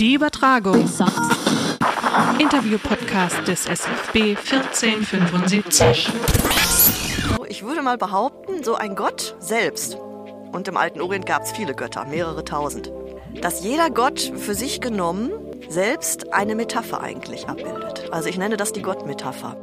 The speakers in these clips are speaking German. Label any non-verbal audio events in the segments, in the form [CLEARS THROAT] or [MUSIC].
Die Übertragung. Interview-Podcast des SFB 1475. Ich würde mal behaupten, so ein Gott selbst, und im alten Orient gab es viele Götter, mehrere tausend, dass jeder Gott für sich genommen selbst eine Metapher eigentlich abbildet. Also ich nenne das die Gottmetapher.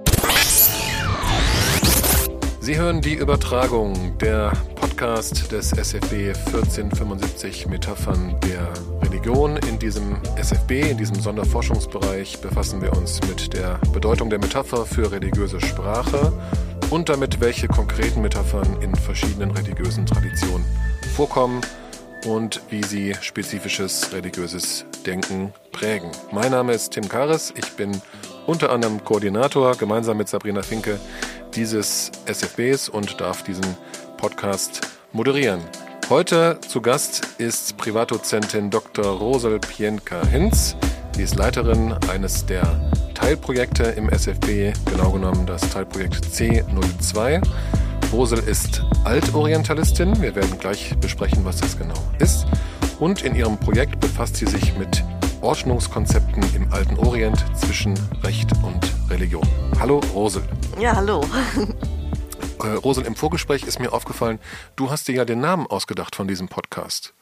Sie hören die Übertragung der Podcast des SFB 1475 Metaphern der Religion. In diesem SFB, in diesem Sonderforschungsbereich, befassen wir uns mit der Bedeutung der Metapher für religiöse Sprache und damit, welche konkreten Metaphern in verschiedenen religiösen Traditionen vorkommen und wie sie spezifisches religiöses Denken prägen. Mein Name ist Tim Kares, ich bin unter anderem Koordinator gemeinsam mit Sabrina Finke dieses SFBs und darf diesen Podcast moderieren. Heute zu Gast ist Privatdozentin Dr. Rosel Pienka-Hinz. Sie ist Leiterin eines der Teilprojekte im SFB, genau genommen das Teilprojekt C02. Rosel ist Altorientalistin. Wir werden gleich besprechen, was das genau ist. Und in ihrem Projekt befasst sie sich mit Ordnungskonzepten im alten Orient zwischen Recht und Religion. Hallo Rosel. Ja, hallo. Äh, Rosel, im Vorgespräch ist mir aufgefallen, du hast dir ja den Namen ausgedacht von diesem Podcast.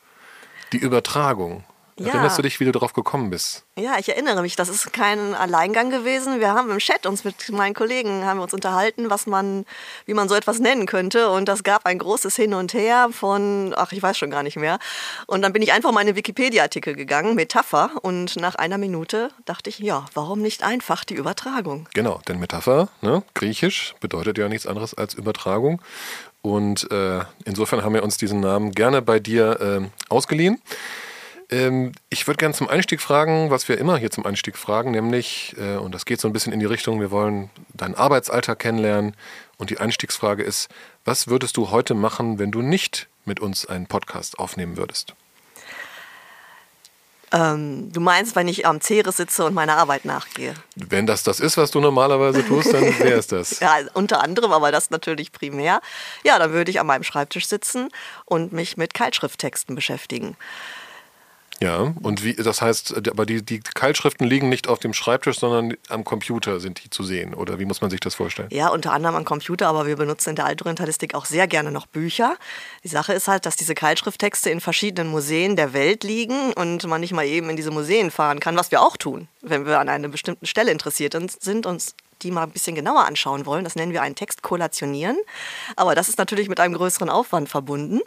Die Übertragung. Ja. Erinnerst du dich, wie du darauf gekommen bist? Ja, ich erinnere mich, das ist kein Alleingang gewesen. Wir haben im Chat uns mit meinen Kollegen haben uns unterhalten, was man, wie man so etwas nennen könnte. Und das gab ein großes Hin und Her von, ach, ich weiß schon gar nicht mehr. Und dann bin ich einfach mal in den Wikipedia-Artikel gegangen, Metapher. Und nach einer Minute dachte ich, ja, warum nicht einfach die Übertragung? Genau, denn Metapher, ne, griechisch, bedeutet ja nichts anderes als Übertragung. Und äh, insofern haben wir uns diesen Namen gerne bei dir äh, ausgeliehen. Ähm, ich würde gerne zum Einstieg fragen, was wir immer hier zum Einstieg fragen, nämlich, äh, und das geht so ein bisschen in die Richtung, wir wollen deinen Arbeitsalltag kennenlernen. Und die Einstiegsfrage ist, was würdest du heute machen, wenn du nicht mit uns einen Podcast aufnehmen würdest? Ähm, du meinst, wenn ich am Ceres sitze und meiner Arbeit nachgehe? Wenn das das ist, was du normalerweise tust, dann [LAUGHS] wäre es das. ja, unter anderem, aber das natürlich primär. Ja, dann würde ich an meinem Schreibtisch sitzen und mich mit Keilschrifttexten beschäftigen. Ja, und wie, das heißt, aber die, die Keilschriften liegen nicht auf dem Schreibtisch, sondern am Computer sind die zu sehen. Oder wie muss man sich das vorstellen? Ja, unter anderem am Computer, aber wir benutzen in der Altorientalistik auch sehr gerne noch Bücher. Die Sache ist halt, dass diese Keilschrifttexte in verschiedenen Museen der Welt liegen und man nicht mal eben in diese Museen fahren kann, was wir auch tun, wenn wir an einer bestimmten Stelle interessiert sind und die mal ein bisschen genauer anschauen wollen. Das nennen wir einen Text kollationieren. Aber das ist natürlich mit einem größeren Aufwand verbunden.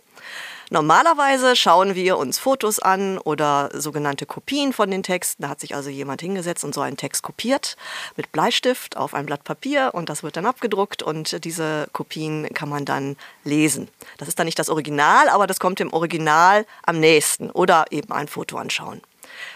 Normalerweise schauen wir uns Fotos an oder sogenannte Kopien von den Texten. Da hat sich also jemand hingesetzt und so einen Text kopiert mit Bleistift auf ein Blatt Papier und das wird dann abgedruckt und diese Kopien kann man dann lesen. Das ist dann nicht das Original, aber das kommt dem Original am nächsten oder eben ein Foto anschauen.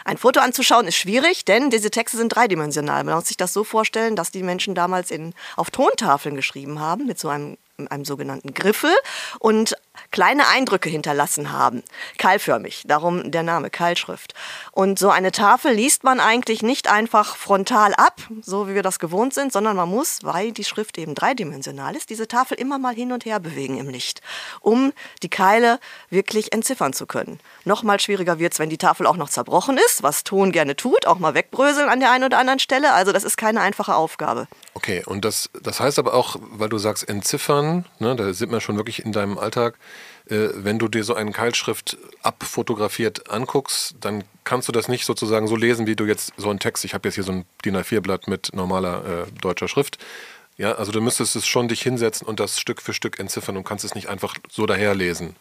Ein Foto anzuschauen ist schwierig, denn diese Texte sind dreidimensional. Man muss sich das so vorstellen, dass die Menschen damals in, auf Tontafeln geschrieben haben mit so einem einem sogenannten Griffel und kleine Eindrücke hinterlassen haben. Keilförmig, darum der Name Keilschrift. Und so eine Tafel liest man eigentlich nicht einfach frontal ab, so wie wir das gewohnt sind, sondern man muss, weil die Schrift eben dreidimensional ist, diese Tafel immer mal hin und her bewegen im Licht, um die Keile wirklich entziffern zu können. Nochmal schwieriger wird es, wenn die Tafel auch noch zerbrochen ist, was Ton gerne tut, auch mal wegbröseln an der einen oder anderen Stelle. Also das ist keine einfache Aufgabe. Okay, und das, das heißt aber auch, weil du sagst entziffern, ne, da sind wir schon wirklich in deinem Alltag, wenn du dir so einen Keilschrift abfotografiert anguckst, dann kannst du das nicht sozusagen so lesen, wie du jetzt so einen Text, ich habe jetzt hier so ein DIN A4-Blatt mit normaler äh, deutscher Schrift, ja, also du müsstest es schon dich hinsetzen und das Stück für Stück entziffern und kannst es nicht einfach so daherlesen.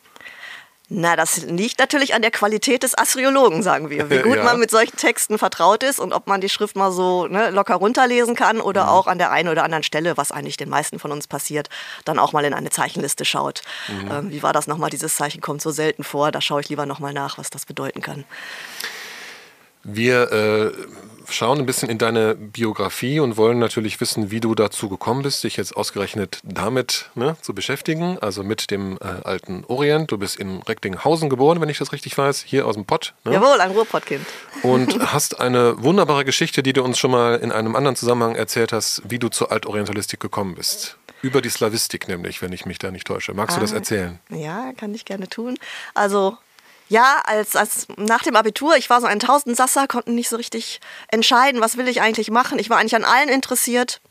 Na, das liegt natürlich an der Qualität des Assyriologen, sagen wir. Wie [LAUGHS] gut ja. man mit solchen Texten vertraut ist und ob man die Schrift mal so ne, locker runterlesen kann oder mhm. auch an der einen oder anderen Stelle, was eigentlich den meisten von uns passiert, dann auch mal in eine Zeichenliste schaut. Mhm. Ähm, wie war das nochmal? Dieses Zeichen kommt so selten vor. Da schaue ich lieber nochmal nach, was das bedeuten kann. Wir äh, schauen ein bisschen in deine Biografie und wollen natürlich wissen, wie du dazu gekommen bist, dich jetzt ausgerechnet damit ne, zu beschäftigen, also mit dem äh, alten Orient. Du bist in Recklinghausen geboren, wenn ich das richtig weiß, hier aus dem Pott. Ne? Jawohl, ein Ruhrpottkind. Und hast eine wunderbare Geschichte, die du uns schon mal in einem anderen Zusammenhang erzählt hast, wie du zur Altorientalistik gekommen bist. Über die Slavistik nämlich, wenn ich mich da nicht täusche. Magst ah, du das ah, erzählen? Ja, kann ich gerne tun. Also Ja, als, als nach dem Abitur, ich war so ein Tausendsasser, konnten nicht so richtig entscheiden, was will ich eigentlich machen. Ich war eigentlich an allen interessiert.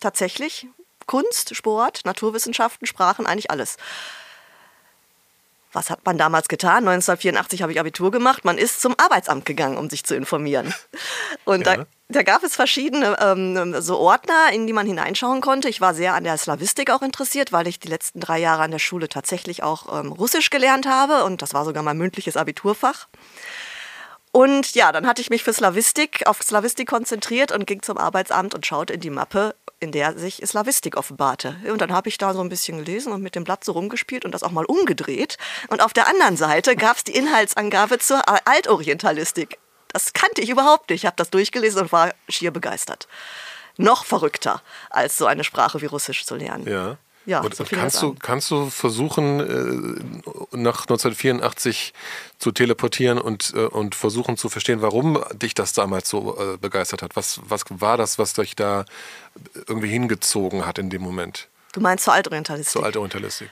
Tatsächlich. Kunst, Sport, Naturwissenschaften, Sprachen, eigentlich alles. Was hat man damals getan? 1984 habe ich Abitur gemacht. Man ist zum Arbeitsamt gegangen, um sich zu informieren. [LAUGHS] Und ja. da, da, gab es verschiedene ähm, so Ordner, in die man hineinschauen konnte. Ich war sehr an der Slavistik auch interessiert, weil ich die letzten drei Jahre an der Schule tatsächlich auch ähm, Russisch gelernt habe. Und das war sogar mein mündliches Abiturfach. Und ja, dann hatte ich mich für Slavistik, auf Slavistik konzentriert und ging zum Arbeitsamt und schaute in die Mappe in der sich Slavistik offenbarte. Und dann habe ich da so ein bisschen gelesen und mit dem Blatt so rumgespielt und das auch mal umgedreht. Und auf der anderen Seite gab es die Inhaltsangabe zur Altorientalistik. Das kannte ich überhaupt nicht. Ich habe das durchgelesen und war schier begeistert. Noch verrückter, als so eine Sprache wie Russisch zu lernen. Ja. Ja, und, so kannst, du, kannst du versuchen, äh, nach 1984 zu teleportieren und, äh, und versuchen zu verstehen, warum dich das damals so äh, begeistert hat? Was, was war das, was dich da irgendwie hingezogen hat in dem Moment? Du meinst zur Altorientalistik? Zur Altorientalistik.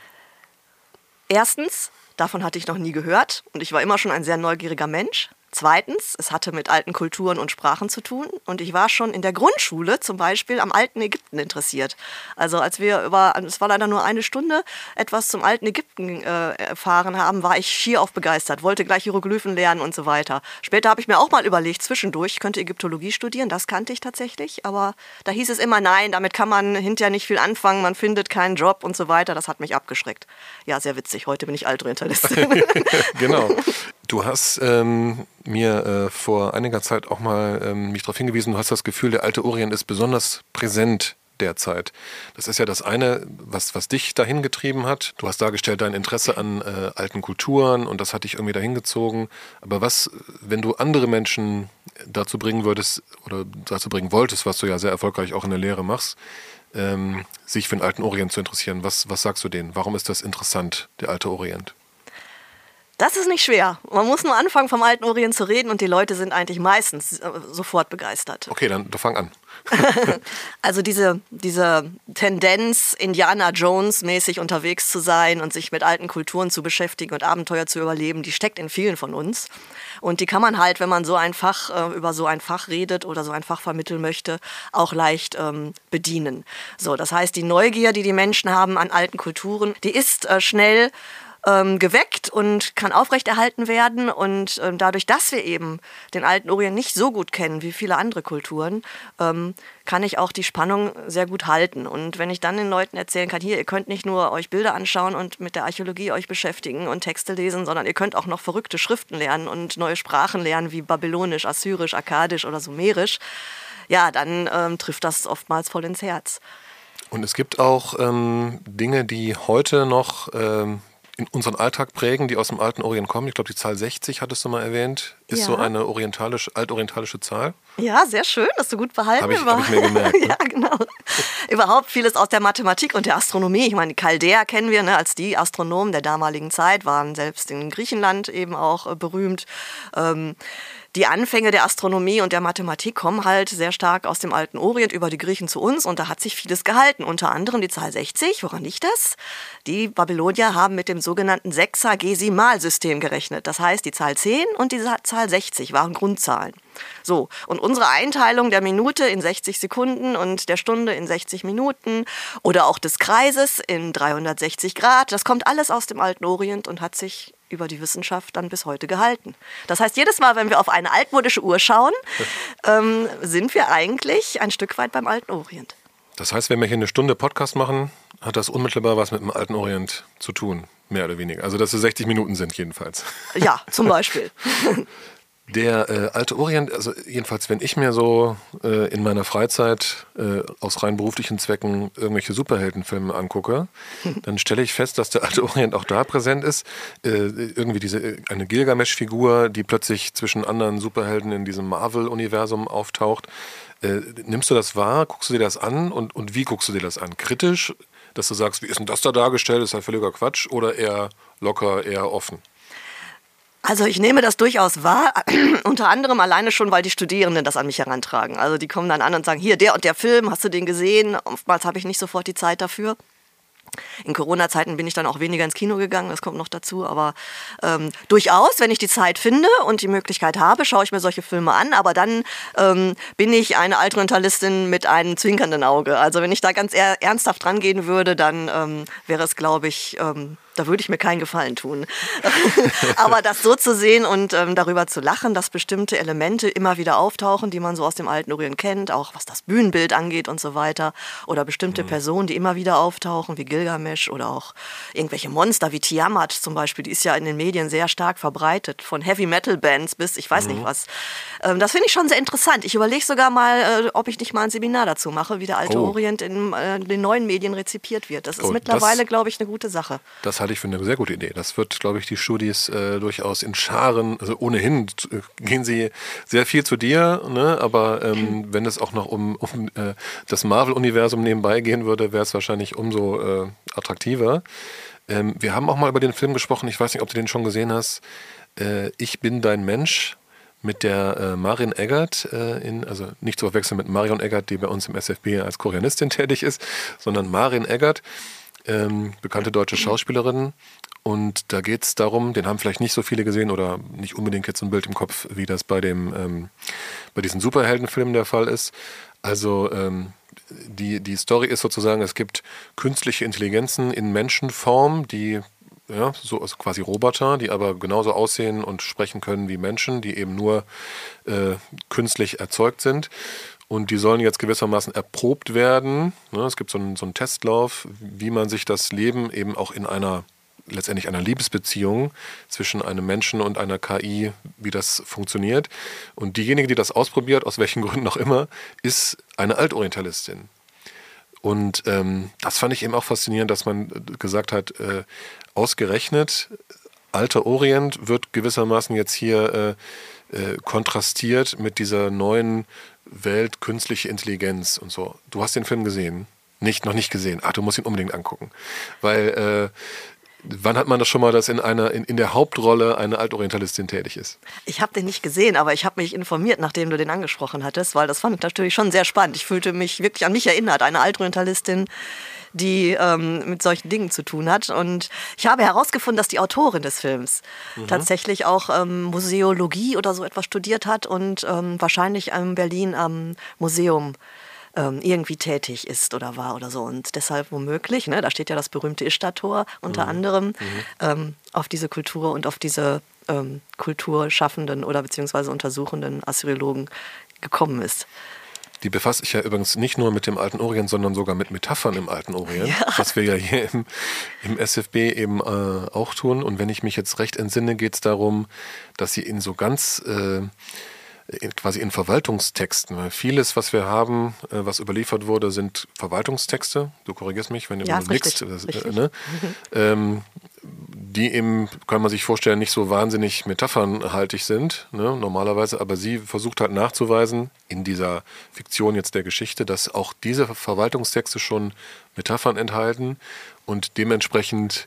Erstens, davon hatte ich noch nie gehört und ich war immer schon ein sehr neugieriger Mensch. Zweitens, es hatte mit alten Kulturen und Sprachen zu tun und ich war schon in der Grundschule zum Beispiel am alten Ägypten interessiert. Also als wir über, es war leider nur eine Stunde, etwas zum alten Ägypten äh, erfahren haben, war ich schier auf begeistert, wollte gleich Hieroglyphen lernen und so weiter. Später habe ich mir auch mal überlegt, zwischendurch, ich könnte Ägyptologie studieren, das kannte ich tatsächlich, aber da hieß es immer, nein, damit kann man hinterher nicht viel anfangen, man findet keinen Job und so weiter, das hat mich abgeschreckt. Ja, sehr witzig, heute bin ich Altorientalistin. [LAUGHS] genau. Du hast ähm, mir äh, vor einiger Zeit auch mal ähm, mich darauf hingewiesen, du hast das Gefühl, der alte Orient ist besonders präsent derzeit. Das ist ja das eine, was, was dich dahin getrieben hat. Du hast dargestellt dein Interesse an äh, alten Kulturen und das hat dich irgendwie dahin gezogen. Aber was, wenn du andere Menschen dazu bringen würdest oder dazu bringen wolltest, was du ja sehr erfolgreich auch in der Lehre machst, ähm, sich für den alten Orient zu interessieren, was, was sagst du denen? Warum ist das interessant, der alte Orient? Das ist nicht schwer. Man muss nur anfangen, vom alten Orient zu reden und die Leute sind eigentlich meistens äh, sofort begeistert. Okay, dann fang an. [LAUGHS] [LAUGHS] also diese, diese Tendenz, Indiana Jones mäßig unterwegs zu sein und sich mit alten Kulturen zu beschäftigen und Abenteuer zu überleben, die steckt in vielen von uns. Und die kann man halt, wenn man so ein Fach äh, über so ein Fach redet oder so ein Fach vermitteln möchte, auch leicht ähm, bedienen. So, das heißt, die Neugier, die die Menschen haben an alten Kulturen, die ist äh, schnell ähm, geweckt und kann aufrechterhalten werden. Und ähm, dadurch, dass wir eben den alten Orient nicht so gut kennen wie viele andere Kulturen, ähm, kann ich auch die Spannung sehr gut halten. Und wenn ich dann den Leuten erzählen kann, hier, ihr könnt nicht nur euch Bilder anschauen und mit der Archäologie euch beschäftigen und Texte lesen, sondern ihr könnt auch noch verrückte Schriften lernen und neue Sprachen lernen, wie Babylonisch, Assyrisch, Akkadisch oder Sumerisch, ja, dann ähm, trifft das oftmals voll ins Herz. Und es gibt auch ähm, Dinge, die heute noch ähm, in unseren Alltag prägen, die aus dem alten Orient kommen. Ich glaube, die Zahl 60 hattest du mal erwähnt, ist ja. so eine orientalisch, altorientalische Zahl. Ja, sehr schön, dass du gut behalten Habe ich, hab ich mir gemerkt. [LAUGHS] Ne? ja, genau. Überhaupt vieles aus der Mathematik und der Astronomie. Ich meine, die Chaldäer kennen wir ne, als die Astronomen der damaligen Zeit, waren selbst in Griechenland eben auch äh, berühmt. Ähm, die Anfänge der Astronomie und der Mathematik kommen halt sehr stark aus dem alten Orient über die Griechen zu uns und da hat sich vieles gehalten. Unter anderem die Zahl 60. Woran liegt das? Die Babylonier haben mit dem sogenannten Sexagesimalsystem gerechnet. Das heißt, die Zahl 10 und die Zahl 60 waren Grundzahlen. So, und unsere Einteilung der Minute in 60 Sekunden und der Stunde in 60 Minuten oder auch des Kreises in 360 Grad, das kommt alles aus dem alten Orient und hat sich über die Wissenschaft dann bis heute gehalten. Das heißt, jedes Mal, wenn wir auf eine altmodische Uhr schauen, [LAUGHS] ähm, sind wir eigentlich ein Stück weit beim alten Orient. Das heißt, wenn wir hier eine Stunde Podcast machen, hat das unmittelbar was mit dem alten Orient zu tun, mehr oder weniger. Also, dass es 60 Minuten sind, jedenfalls. Ja, zum [LAUGHS] Beispiel. Der äh, alte Orient, also jedenfalls, wenn ich mir so äh, in meiner Freizeit äh, aus rein beruflichen Zwecken irgendwelche Superheldenfilme angucke, [LAUGHS] dann stelle ich fest, dass der alte Orient auch da präsent ist. Äh, irgendwie diese äh, eine Gilgamesch-Figur, die plötzlich zwischen anderen Superhelden in diesem Marvel-Universum auftaucht. Äh, nimmst du das wahr? Guckst du dir das an? Und, und wie guckst du dir das an? Kritisch, dass du sagst, wie ist denn das da dargestellt? Das ist ja völliger Quatsch. Oder eher locker, eher offen? Also ich nehme das durchaus wahr, [CLEARS THROAT] unter anderem alleine schon, weil die Studierenden das an mich herantragen. Also die kommen dann an und sagen, hier, der und der Film, hast du den gesehen? Oftmals habe ich nicht sofort die Zeit dafür. In Corona-Zeiten bin ich dann auch weniger ins Kino gegangen, das kommt noch dazu. Aber ähm, durchaus, wenn ich die Zeit finde und die Möglichkeit habe, schaue ich mir solche Filme an. Aber dann ähm, bin ich eine Altorientalistin mit einem zwinkernden Auge. Also wenn ich da ganz ernsthaft rangehen würde, dann ähm, wäre es, glaube ich, ähm, da würde ich mir keinen Gefallen tun. [LAUGHS] Aber das so zu sehen und ähm, darüber zu lachen, dass bestimmte Elemente immer wieder auftauchen, die man so aus dem alten Orient kennt, auch was das Bühnenbild angeht und so weiter, oder bestimmte mhm. Personen, die immer wieder auftauchen, wie Gilgamesh oder auch irgendwelche Monster wie Tiamat zum Beispiel, die ist ja in den Medien sehr stark verbreitet, von Heavy Metal Bands bis ich weiß mhm. nicht was. Ähm, das finde ich schon sehr interessant. Ich überlege sogar mal, äh, ob ich nicht mal ein Seminar dazu mache, wie der alte oh. Orient in äh, den neuen Medien rezipiert wird. Das ist oh, mittlerweile, glaube ich, eine gute Sache. Das halte ich für eine sehr gute Idee. Das wird, glaube ich, die Studis äh, durchaus in Scharen, also ohnehin äh, gehen sie sehr viel zu dir, ne? aber ähm, wenn es auch noch um, um äh, das Marvel-Universum nebenbei gehen würde, wäre es wahrscheinlich umso äh, attraktiver. Ähm, wir haben auch mal über den Film gesprochen, ich weiß nicht, ob du den schon gesehen hast. Äh, ich bin dein Mensch mit der äh, Marin Eggert, äh, in, also nicht zu verwechseln mit Marion Eggert, die bei uns im SFB als Koreanistin tätig ist, sondern Marin Eggert ähm, bekannte deutsche Schauspielerin. Und da geht es darum, den haben vielleicht nicht so viele gesehen oder nicht unbedingt jetzt ein Bild im Kopf, wie das bei dem ähm, bei diesen Superheldenfilmen der Fall ist. Also ähm, die, die Story ist sozusagen, es gibt künstliche Intelligenzen in Menschenform, die ja, so also quasi Roboter, die aber genauso aussehen und sprechen können wie Menschen, die eben nur äh, künstlich erzeugt sind. Und die sollen jetzt gewissermaßen erprobt werden. Ne, es gibt so einen, so einen Testlauf, wie man sich das Leben eben auch in einer letztendlich einer Liebesbeziehung zwischen einem Menschen und einer KI, wie das funktioniert. Und diejenige, die das ausprobiert, aus welchen Gründen auch immer, ist eine Altorientalistin. Und ähm, das fand ich eben auch faszinierend, dass man gesagt hat, äh, ausgerechnet, alter Orient wird gewissermaßen jetzt hier äh, äh, kontrastiert mit dieser neuen Welt künstliche Intelligenz und so. Du hast den Film gesehen? Nicht, noch nicht gesehen. Ach, du musst ihn unbedingt angucken. Weil, äh, wann hat man das schon mal, dass in einer, in, in der Hauptrolle eine Altorientalistin tätig ist? Ich habe den nicht gesehen, aber ich habe mich informiert, nachdem du den angesprochen hattest, weil das fand ich natürlich schon sehr spannend. Ich fühlte mich wirklich an mich erinnert, eine Altorientalistin, die ähm, mit solchen Dingen zu tun hat. Und ich habe herausgefunden, dass die Autorin des Films mhm. tatsächlich auch ähm, Museologie oder so etwas studiert hat und ähm, wahrscheinlich in Berlin am Museum ähm, irgendwie tätig ist oder war oder so. Und deshalb womöglich, ne, da steht ja das berühmte Ishtar-Tor unter mhm. anderem, mhm. Ähm, auf diese Kultur und auf diese ähm, kulturschaffenden oder beziehungsweise untersuchenden Assyriologen gekommen ist. Die befasst sich ja übrigens nicht nur mit dem Alten Orient, sondern sogar mit Metaphern im Alten Orient, ja. was wir ja hier im, im SFB eben äh, auch tun. Und wenn ich mich jetzt recht entsinne, geht es darum, dass sie in so ganz äh, in, quasi in Verwaltungstexten, weil vieles, was wir haben, äh, was überliefert wurde, sind Verwaltungstexte. Du korrigierst mich, wenn du ja, nickst. Äh, ne? mhm. ähm, die eben, kann man sich vorstellen, nicht so wahnsinnig metaphernhaltig sind, ne, normalerweise, aber sie versucht halt nachzuweisen, in dieser Fiktion jetzt der Geschichte, dass auch diese Verwaltungstexte schon Metaphern enthalten und dementsprechend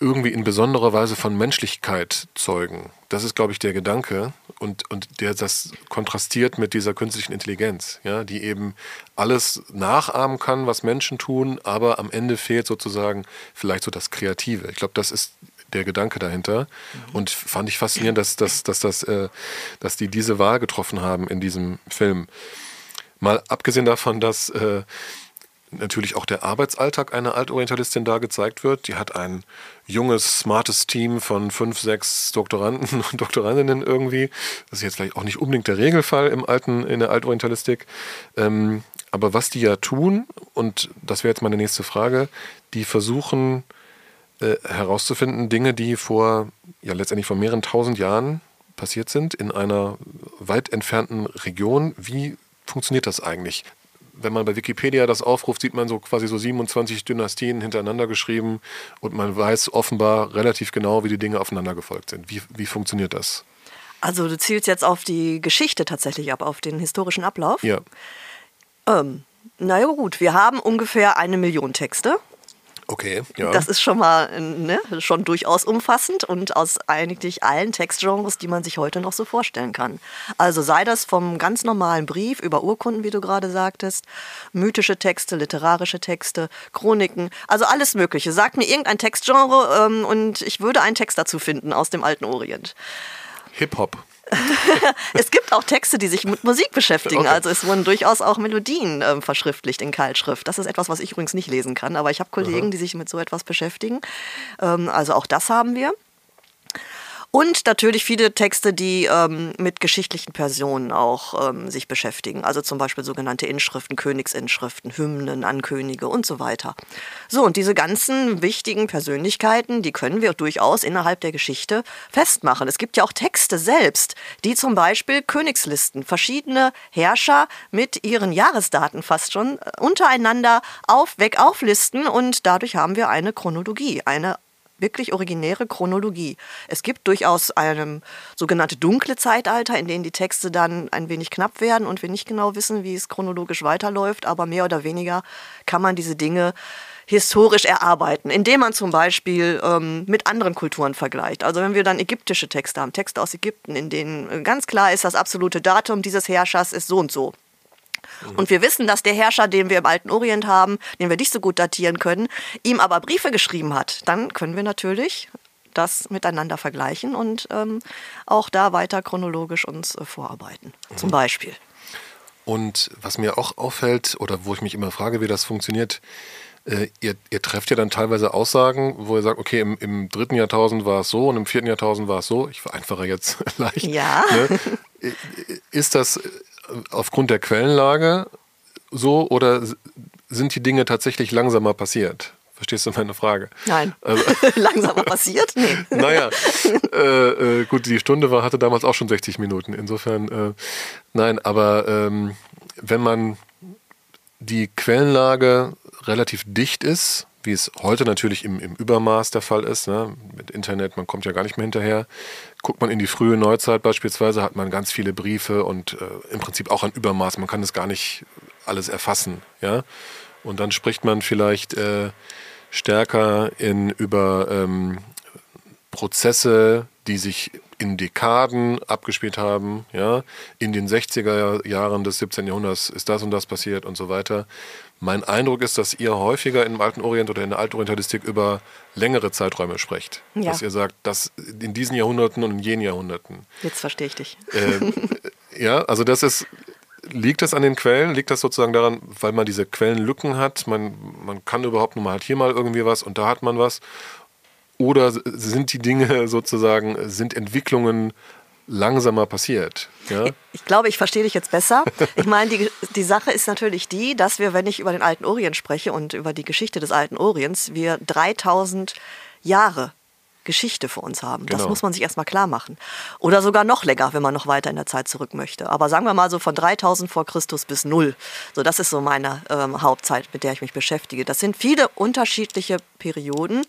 irgendwie in besonderer Weise von Menschlichkeit zeugen. Das ist, glaube ich, der Gedanke und, und der das kontrastiert mit dieser künstlichen Intelligenz, ja, die eben alles nachahmen kann, was Menschen tun, aber am Ende fehlt sozusagen vielleicht so das Kreative. Ich glaube, das ist der Gedanke dahinter. Mhm. Und fand ich faszinierend, dass, dass, dass, dass, äh, dass die diese Wahl getroffen haben in diesem Film. Mal abgesehen davon, dass äh, natürlich auch der Arbeitsalltag einer Altorientalistin da gezeigt wird. Die hat ein junges, smartes Team von fünf, sechs Doktoranden [LAUGHS] und Doktorandinnen irgendwie. Das ist jetzt vielleicht auch nicht unbedingt der Regelfall im alten, in der Altorientalistik. Ähm, aber was die ja tun, und das wäre jetzt meine nächste Frage, die versuchen äh, herauszufinden, Dinge, die vor, ja letztendlich vor mehreren tausend Jahren passiert sind, in einer weit entfernten Region. Wie funktioniert das eigentlich? Wenn man bei Wikipedia das aufruft, sieht man so quasi so 27 Dynastien hintereinander geschrieben und man weiß offenbar relativ genau, wie die Dinge aufeinander gefolgt sind. Wie, wie funktioniert das? Also du zielst jetzt auf die Geschichte tatsächlich ab, auf den historischen Ablauf? Ja. Ähm, naja gut, wir haben ungefähr eine Million Texte. Okay, ja. Das ist schon mal ne, schon durchaus umfassend und aus eigentlich allen Textgenres, die man sich heute noch so vorstellen kann. Also sei das vom ganz normalen Brief über Urkunden, wie du gerade sagtest, mythische Texte, literarische Texte, Chroniken, also alles Mögliche. Sag mir irgendein Textgenre ähm, und ich würde einen Text dazu finden aus dem alten Orient. Hip-Hop. [LAUGHS] es gibt auch Texte, die sich mit Musik beschäftigen. Okay. Also es wurden durchaus auch Melodien äh, verschriftlicht in Keilschrift. Das ist etwas, was ich übrigens nicht lesen kann, aber ich habe Kollegen, die sich mit so etwas beschäftigen. Ähm, also auch das haben wir. Und natürlich viele Texte, die ähm, mit geschichtlichen Personen auch ähm, sich beschäftigen. Also zum Beispiel sogenannte Inschriften, Königsinschriften, Hymnen an Könige und so weiter. So, und diese ganzen wichtigen Persönlichkeiten, die können wir durchaus innerhalb der Geschichte festmachen. Es gibt ja auch Texte selbst, die zum Beispiel Königslisten, verschiedene Herrscher mit ihren Jahresdaten fast schon äh, untereinander auf, weg auflisten und dadurch haben wir eine Chronologie, eine wirklich originäre Chronologie. Es gibt durchaus eine sogenannte dunkle Zeitalter, in denen die Texte dann ein wenig knapp werden und wir nicht genau wissen, wie es chronologisch weiterläuft, aber mehr oder weniger kann man diese Dinge historisch erarbeiten, indem man zum Beispiel ähm, mit anderen Kulturen vergleicht. Also wenn wir dann ägyptische Texte haben, Texte aus Ägypten, in denen ganz klar ist, das absolute Datum dieses Herrschers ist so und so. Und wir wissen, dass der Herrscher, den wir im alten Orient haben, den wir nicht so gut datieren können, ihm aber Briefe geschrieben hat. Dann können wir natürlich das miteinander vergleichen und ähm, auch da weiter chronologisch uns äh, vorarbeiten. Zum Beispiel. Und was mir auch auffällt, oder wo ich mich immer frage, wie das funktioniert, äh, ihr, ihr trefft ja dann teilweise Aussagen, wo ihr sagt, okay, im, im dritten Jahrtausend war es so und im vierten Jahrtausend war es so. Ich vereinfache jetzt [LAUGHS] leicht. Ja. Ne? Ist das aufgrund der Quellenlage so oder sind die Dinge tatsächlich langsamer passiert? Verstehst du meine Frage? Nein. Also, [LAUGHS] Langsamer passiert? Nee. [LAUGHS] naja, äh, äh, gut, die Stunde war, hatte damals auch schon 60 Minuten. Insofern, äh, nein, aber ähm, wenn man die Quellenlage relativ dicht ist, wie es heute natürlich im, im Übermaß der Fall ist, ne? mit Internet, man kommt ja gar nicht mehr hinterher. Guckt man in die frühe Neuzeit beispielsweise, hat man ganz viele Briefe und äh, im Prinzip auch ein Übermaß. Man kann das gar nicht alles erfassen. Ja? Und dann spricht man vielleicht äh, stärker in, über ähm, Prozesse, die sich in Dekaden abgespielt haben. Ja? In den 60er Jahren des 17. Jahrhunderts ist das und das passiert und so weiter. Mein Eindruck ist, dass ihr häufiger im Alten Orient oder in der Altorientalistik über längere Zeiträume sprecht. Ja. Dass ihr sagt, dass in diesen Jahrhunderten und in jenen Jahrhunderten. Jetzt verstehe ich dich. Äh, ja, also das ist, liegt das an den Quellen? Liegt das sozusagen daran, weil man diese Quellenlücken hat? Man, man kann überhaupt nur mal, hat hier mal irgendwie was und da hat man was. Oder sind die Dinge [LAUGHS] sozusagen, sind Entwicklungen langsamer passiert? Ja? Ich glaube, ich verstehe dich jetzt besser. Ich meine, die, die Sache ist natürlich die, dass wir, wenn ich über den alten Orient spreche und über die Geschichte des alten Orients, wir 3000 Jahre Geschichte für uns haben. Das Genau. muss man sich erstmal klar machen. Oder sogar noch länger, wenn man noch weiter in der Zeit zurück möchte. Aber sagen wir mal so von 3000 vor Christus bis null. So, das ist so meine ähm, Hauptzeit, mit der ich mich beschäftige. Das sind viele unterschiedliche Perioden,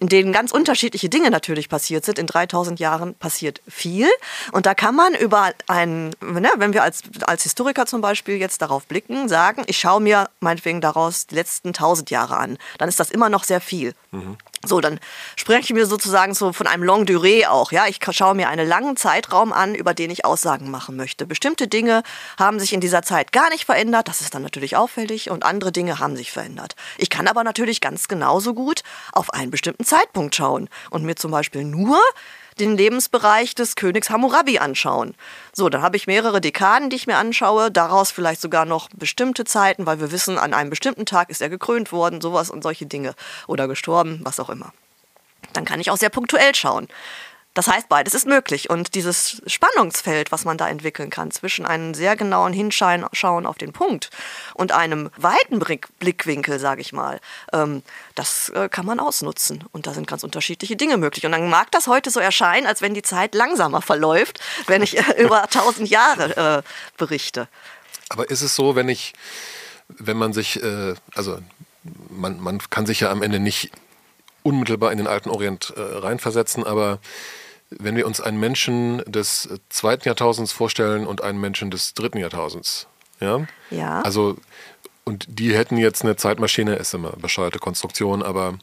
in denen ganz unterschiedliche Dinge natürlich passiert sind. In 3000 Jahren passiert viel. Und da kann man über einen, ne, wenn wir als, als Historiker zum Beispiel jetzt darauf blicken, sagen, ich schaue mir meinetwegen daraus die letzten 1000 Jahre an. Dann ist das immer noch sehr viel. So, dann spreche ich mir sozusagen so von einem Longue Durée auch. Ja, ich schaue mir einen langen Zeitraum an, über den ich Aussagen machen möchte. Bestimmte Dinge haben sich in dieser Zeit gar nicht verändert. Das ist dann natürlich auffällig und andere Dinge haben sich verändert. Ich kann aber natürlich ganz genauso gut auf einen bestimmten Zeitpunkt schauen und mir zum Beispiel nur den Lebensbereich des Königs Hammurabi anschauen. So, dann habe ich mehrere Dekaden, die ich mir anschaue, daraus vielleicht sogar noch bestimmte Zeiten, weil wir wissen, an einem bestimmten Tag ist er gekrönt worden, sowas und solche Dinge oder gestorben, was auch immer. Dann kann ich auch sehr punktuell schauen. Das heißt, beides ist möglich. Und dieses Spannungsfeld, was man da entwickeln kann, zwischen einem sehr genauen Hinschauen auf den Punkt und einem weiten Blick, Blickwinkel, sage ich mal, ähm, das äh, kann man ausnutzen. Und da sind ganz unterschiedliche Dinge möglich. Und dann mag das heute so erscheinen, als wenn die Zeit langsamer verläuft, wenn ich äh, über [LAUGHS] tausend Jahre äh, berichte. Aber ist es so, wenn ich, wenn man sich, also man, man kann sich ja am Ende nicht unmittelbar in den alten Orient reinversetzen, aber wenn wir uns einen Menschen des äh, zweiten Jahrtausends vorstellen und einen Menschen des dritten Jahrtausends, ja, Ja. also und die hätten jetzt eine Zeitmaschine, ist immer eine bescheuerte Konstruktion, aber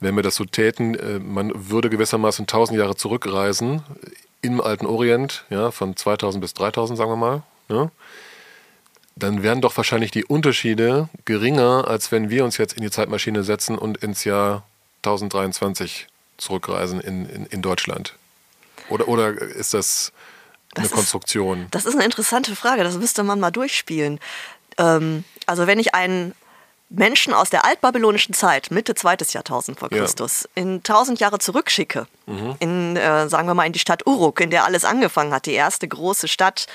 wenn wir das so täten, äh, man würde gewissermaßen 1000 Jahre zurückreisen im alten Orient, ja, von 2000 bis 3000, sagen wir mal, ne? dann wären doch wahrscheinlich die Unterschiede geringer, als wenn wir uns jetzt in die Zeitmaschine setzen und ins Jahr 1023 zurückreisen in, in, in Deutschland. Oder, oder ist das eine Das Konstruktion? Ist, das ist eine interessante Frage, das müsste man mal durchspielen. Ähm, also wenn ich einen Menschen aus der altbabylonischen Zeit, Mitte zweites Jahrtausend vor Ja. Christus, in tausend Jahre zurückschicke, in, äh, sagen wir mal, in die Stadt Uruk, in der alles angefangen hat, die erste große Stadt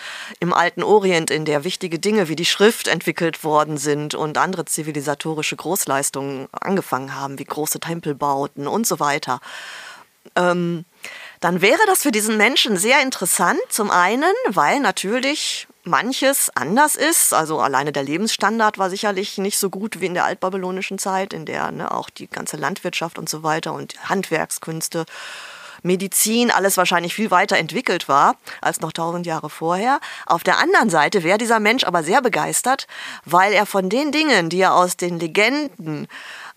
im alten Orient, in der wichtige Dinge wie die Schrift entwickelt worden sind und andere zivilisatorische Großleistungen angefangen haben, wie große Tempelbauten und so weiter ähm, dann wäre das für diesen Menschen sehr interessant. Zum einen, weil natürlich manches anders ist. Also alleine der Lebensstandard war sicherlich nicht so gut wie in der altbabylonischen Zeit, in der ne, auch die ganze Landwirtschaft und so weiter und Handwerkskünste, Medizin, alles wahrscheinlich viel weiter entwickelt war als noch tausend Jahre vorher. Auf der anderen Seite wäre dieser Mensch aber sehr begeistert, weil er von den Dingen, die er aus den Legenden,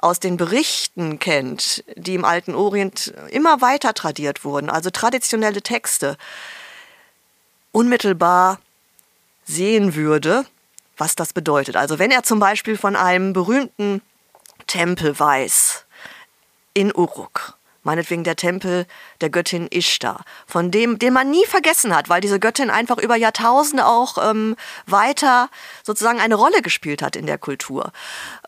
aus den Berichten kennt, die im alten Orient immer weiter tradiert wurden, also traditionelle Texte, unmittelbar sehen würde, was das bedeutet. Also wenn er zum Beispiel von einem berühmten Tempel weiß in Uruk, meinetwegen der Tempel der Göttin Ishtar, von dem, den man nie vergessen hat, weil diese Göttin einfach über Jahrtausende auch ähm, weiter sozusagen eine Rolle gespielt hat in der Kultur.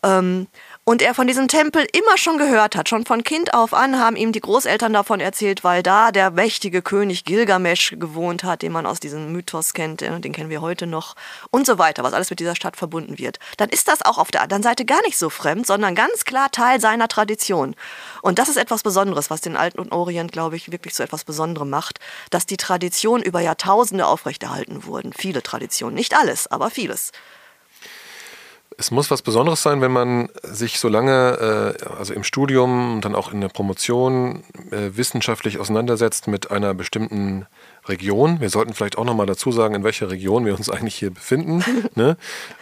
Ähm, und er von diesem Tempel immer schon gehört hat. Schon von Kind auf an haben ihm die Großeltern davon erzählt, weil da der mächtige König Gilgamesch gewohnt hat, den man aus diesem Mythos kennt, äh, den kennen wir heute noch und so weiter, was alles mit dieser Stadt verbunden wird. Dann ist das auch auf der anderen Seite gar nicht so fremd, sondern ganz klar Teil seiner Tradition. Und das ist etwas Besonderes, was den Alten Orient, glaube ich, wirklich zu etwas Besonderem macht, dass die Traditionen über Jahrtausende aufrechterhalten wurden. Viele Traditionen, nicht alles, aber vieles. Es muss was Besonderes sein, wenn man sich so lange, äh, also im Studium und dann auch in der Promotion, äh, wissenschaftlich auseinandersetzt mit einer bestimmten Region. Wir sollten vielleicht auch nochmal dazu sagen, in welcher Region wir uns [LAUGHS] eigentlich hier befinden. ne?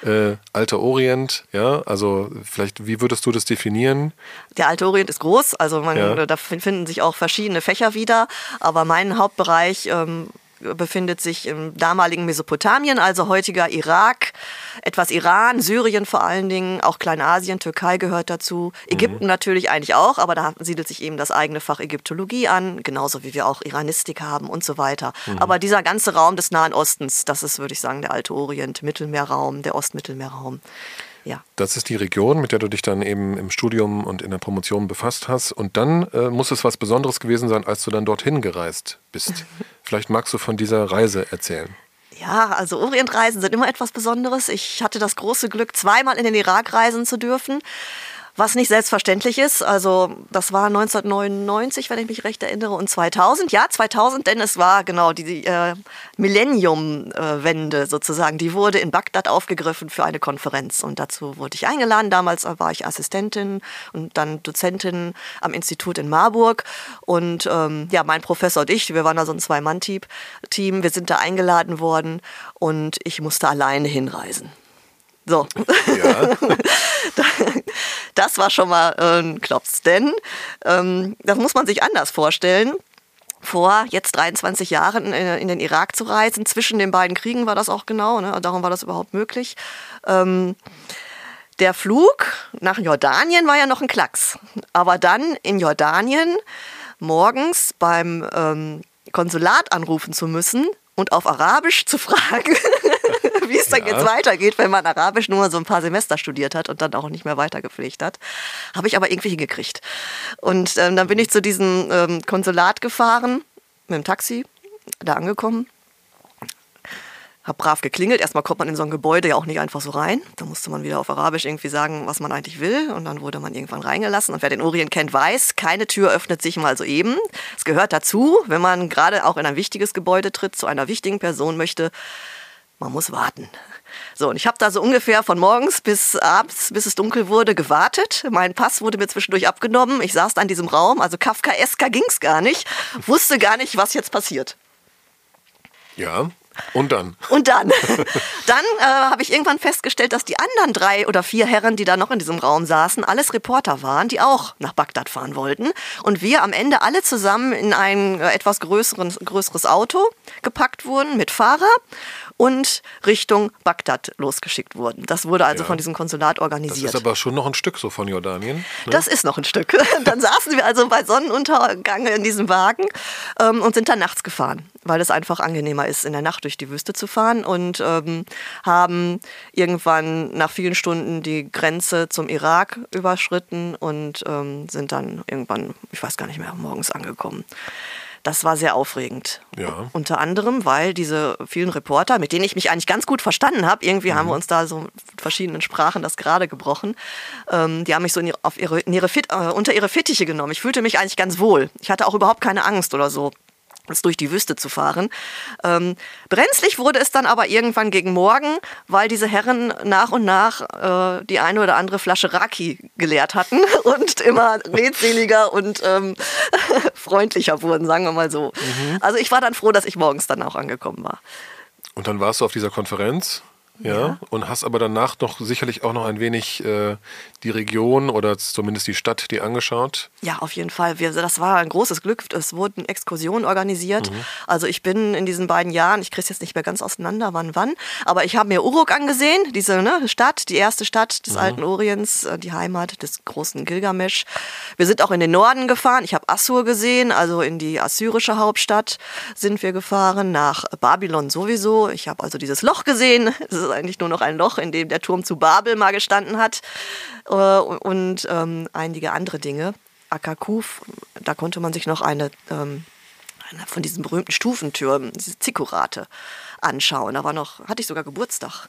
äh, Alter Orient, ja, also vielleicht, wie würdest du das definieren? Der Alte Orient ist groß, also man, Ja. da finden sich auch verschiedene Fächer wieder, aber mein Hauptbereich ähm, befindet sich im damaligen Mesopotamien, also heutiger Irak, etwas Iran, Syrien vor allen Dingen, auch Kleinasien, Türkei gehört dazu, Ägypten natürlich eigentlich auch, aber da siedelt sich eben das eigene Fach Ägyptologie an, genauso wie wir auch Iranistik haben und so weiter. Aber dieser ganze Raum des Nahen Ostens, das ist, würde ich sagen, der Alte Orient, Mittelmeerraum, der Ostmittelmeerraum. Ja. Das ist die Region, mit der du dich dann eben im Studium und in der Promotion befasst hast. Und dann äh, muss es was Besonderes gewesen sein, als du dann dorthin gereist bist. [LAUGHS] Vielleicht magst du von dieser Reise erzählen. Ja, also Orientreisen sind immer etwas Besonderes. Ich hatte das große Glück, zweimal in den Irak reisen zu dürfen, was nicht selbstverständlich ist. Also das war 1999, wenn ich mich recht erinnere, und 2000. Ja, 2000, denn es war genau die äh, Millennium-Wende sozusagen. Die wurde in Bagdad aufgegriffen für eine Konferenz und dazu wurde ich eingeladen. Damals war ich Assistentin und dann Dozentin am Institut in Marburg und ähm, ja, mein Professor und ich, wir waren da so ein Zwei-Mann-Team, wir sind da eingeladen worden und ich musste alleine hinreisen. So, Ja, [LAUGHS] das war schon mal äh, ein Klops, denn ähm, das muss man sich anders vorstellen. Vor jetzt 23 Jahren in, in den Irak zu reisen, zwischen den beiden Kriegen war das auch genau, ne? darum war das überhaupt möglich. Ähm, der Flug nach Jordanien war ja noch ein Klacks. Aber dann in Jordanien morgens beim ähm, Konsulat anrufen zu müssen und auf Arabisch zu fragen, [LAUGHS] [LAUGHS] wie es dann Ja. jetzt weitergeht, wenn man Arabisch nur so ein paar Semester studiert hat und dann auch nicht mehr weitergepflegt hat. Habe ich aber irgendwie hingekriegt. Und ähm, dann bin ich zu diesem ähm, Konsulat gefahren mit dem Taxi, da angekommen. Hab brav geklingelt. Erstmal kommt man in so ein Gebäude ja auch nicht einfach so rein. Da musste man wieder auf Arabisch irgendwie sagen, was man eigentlich will. Und dann wurde man irgendwann reingelassen. Und wer den Orient kennt, weiß, keine Tür öffnet sich mal so eben. Es gehört dazu, wenn man gerade auch in ein wichtiges Gebäude tritt, zu einer wichtigen Person möchte, man muss warten. So, und ich habe da so ungefähr von morgens bis abends, bis es dunkel wurde, gewartet. Mein Pass wurde mir zwischendurch abgenommen. Ich saß da in diesem Raum, also Kafkaesker ging's gar nicht. Wusste gar nicht, was jetzt passiert. ja. Und dann? Und dann, [LAUGHS] dann äh, habe ich irgendwann festgestellt, dass die anderen drei oder vier Herren, die da noch in diesem Raum saßen, alles Reporter waren, die auch nach Bagdad fahren wollten. Und wir am Ende alle zusammen in ein äh, etwas größeren, größeres Auto gepackt wurden mit Fahrer und Richtung Bagdad losgeschickt wurden. Das wurde also Ja. von diesem Konsulat Das organisiert. ist aber schon noch ein Stück so von Jordanien. Ne? Das ist noch ein Stück. [LAUGHS] Dann saßen wir also bei Sonnenuntergang in diesem Wagen ähm, und sind dann nachts gefahren, weil es einfach angenehmer ist, in der Nacht durch die Wüste zu fahren und ähm, haben irgendwann nach vielen Stunden die Grenze zum Irak überschritten und ähm, sind dann irgendwann, ich weiß gar nicht mehr, morgens angekommen. Das war sehr aufregend. Ja. Unter anderem, weil diese vielen Reporter, mit denen ich mich eigentlich ganz gut verstanden habe, irgendwie haben wir uns da so in verschiedenen Sprachen das gerade gebrochen, ähm, die haben mich so in ihre, auf ihre, in ihre Fit, äh, unter ihre Fittiche genommen. Ich fühlte mich eigentlich ganz wohl. Ich hatte auch überhaupt keine Angst oder so es durch die Wüste zu fahren. Ähm, brenzlig wurde es dann aber irgendwann gegen Morgen, weil diese Herren nach und nach äh, die eine oder andere Flasche Raki geleert hatten [LAUGHS] und immer redseliger und ähm, [LAUGHS] freundlicher wurden, sagen wir mal so. Also ich war dann froh, dass ich morgens dann auch angekommen war. Und dann warst du auf dieser Konferenz. Ja, Ja. und hast aber danach noch sicherlich auch noch ein wenig äh, die Region oder zumindest die Stadt dir angeschaut. Ja, auf jeden Fall. Wir, das war ein großes Glück. Es wurden Exkursionen organisiert. Also ich bin in diesen beiden Jahren, ich kriege es jetzt nicht mehr ganz auseinander, wann, wann, aber ich habe mir Uruk angesehen, diese ne, Stadt, die erste Stadt des alten Orients, äh, die Heimat des großen Gilgamesch. Wir sind auch in den Norden gefahren. Ich habe Assur gesehen, also in die assyrische Hauptstadt sind wir gefahren, nach Babylon sowieso. Ich habe also dieses Loch gesehen. [LAUGHS] Es ist eigentlich nur noch ein Loch, in dem der Turm zu Babel mal gestanden hat. Äh, und ähm, einige andere Dinge. Akakuf, da konnte man sich noch eine, ähm, eine von diesen berühmten Stufentürmen, diese Zikurate, anschauen. Da war noch, hatte ich sogar Geburtstag.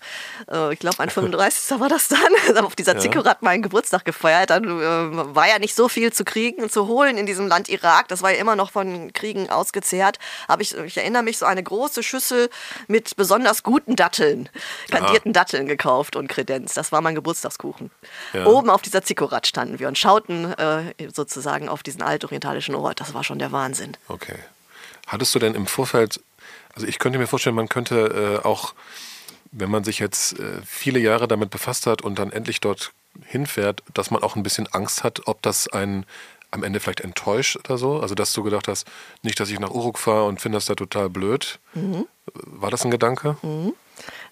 Äh, ich glaube, ein 35. war das dann. [LAUGHS] Habe auf dieser Ja. Meinen Geburtstag gefeiert. Dann äh, war ja nicht so viel zu kriegen und zu holen in diesem Land Irak. Das war ja immer noch von Kriegen ausgezehrt. Aber ich, ich erinnere mich, so eine große Schüssel mit besonders guten Datteln, kandierten Datteln gekauft und Kredenz. Das war mein Geburtstagskuchen. Ja. Oben auf dieser Zikurat standen wir und schauten äh, sozusagen auf diesen altorientalischen Ort. Das war schon der Wahnsinn. Okay. Hattest du denn im Vorfeld, also ich könnte mir vorstellen, man könnte äh, auch, wenn man sich jetzt äh, viele Jahre damit befasst hat und dann endlich dort hinfährt, dass man auch ein bisschen Angst hat, ob das einen am Ende vielleicht enttäuscht oder so? Also dass du gedacht hast, nicht, dass ich nach Uruk fahre und finde das da total blöd. War das ein Gedanke?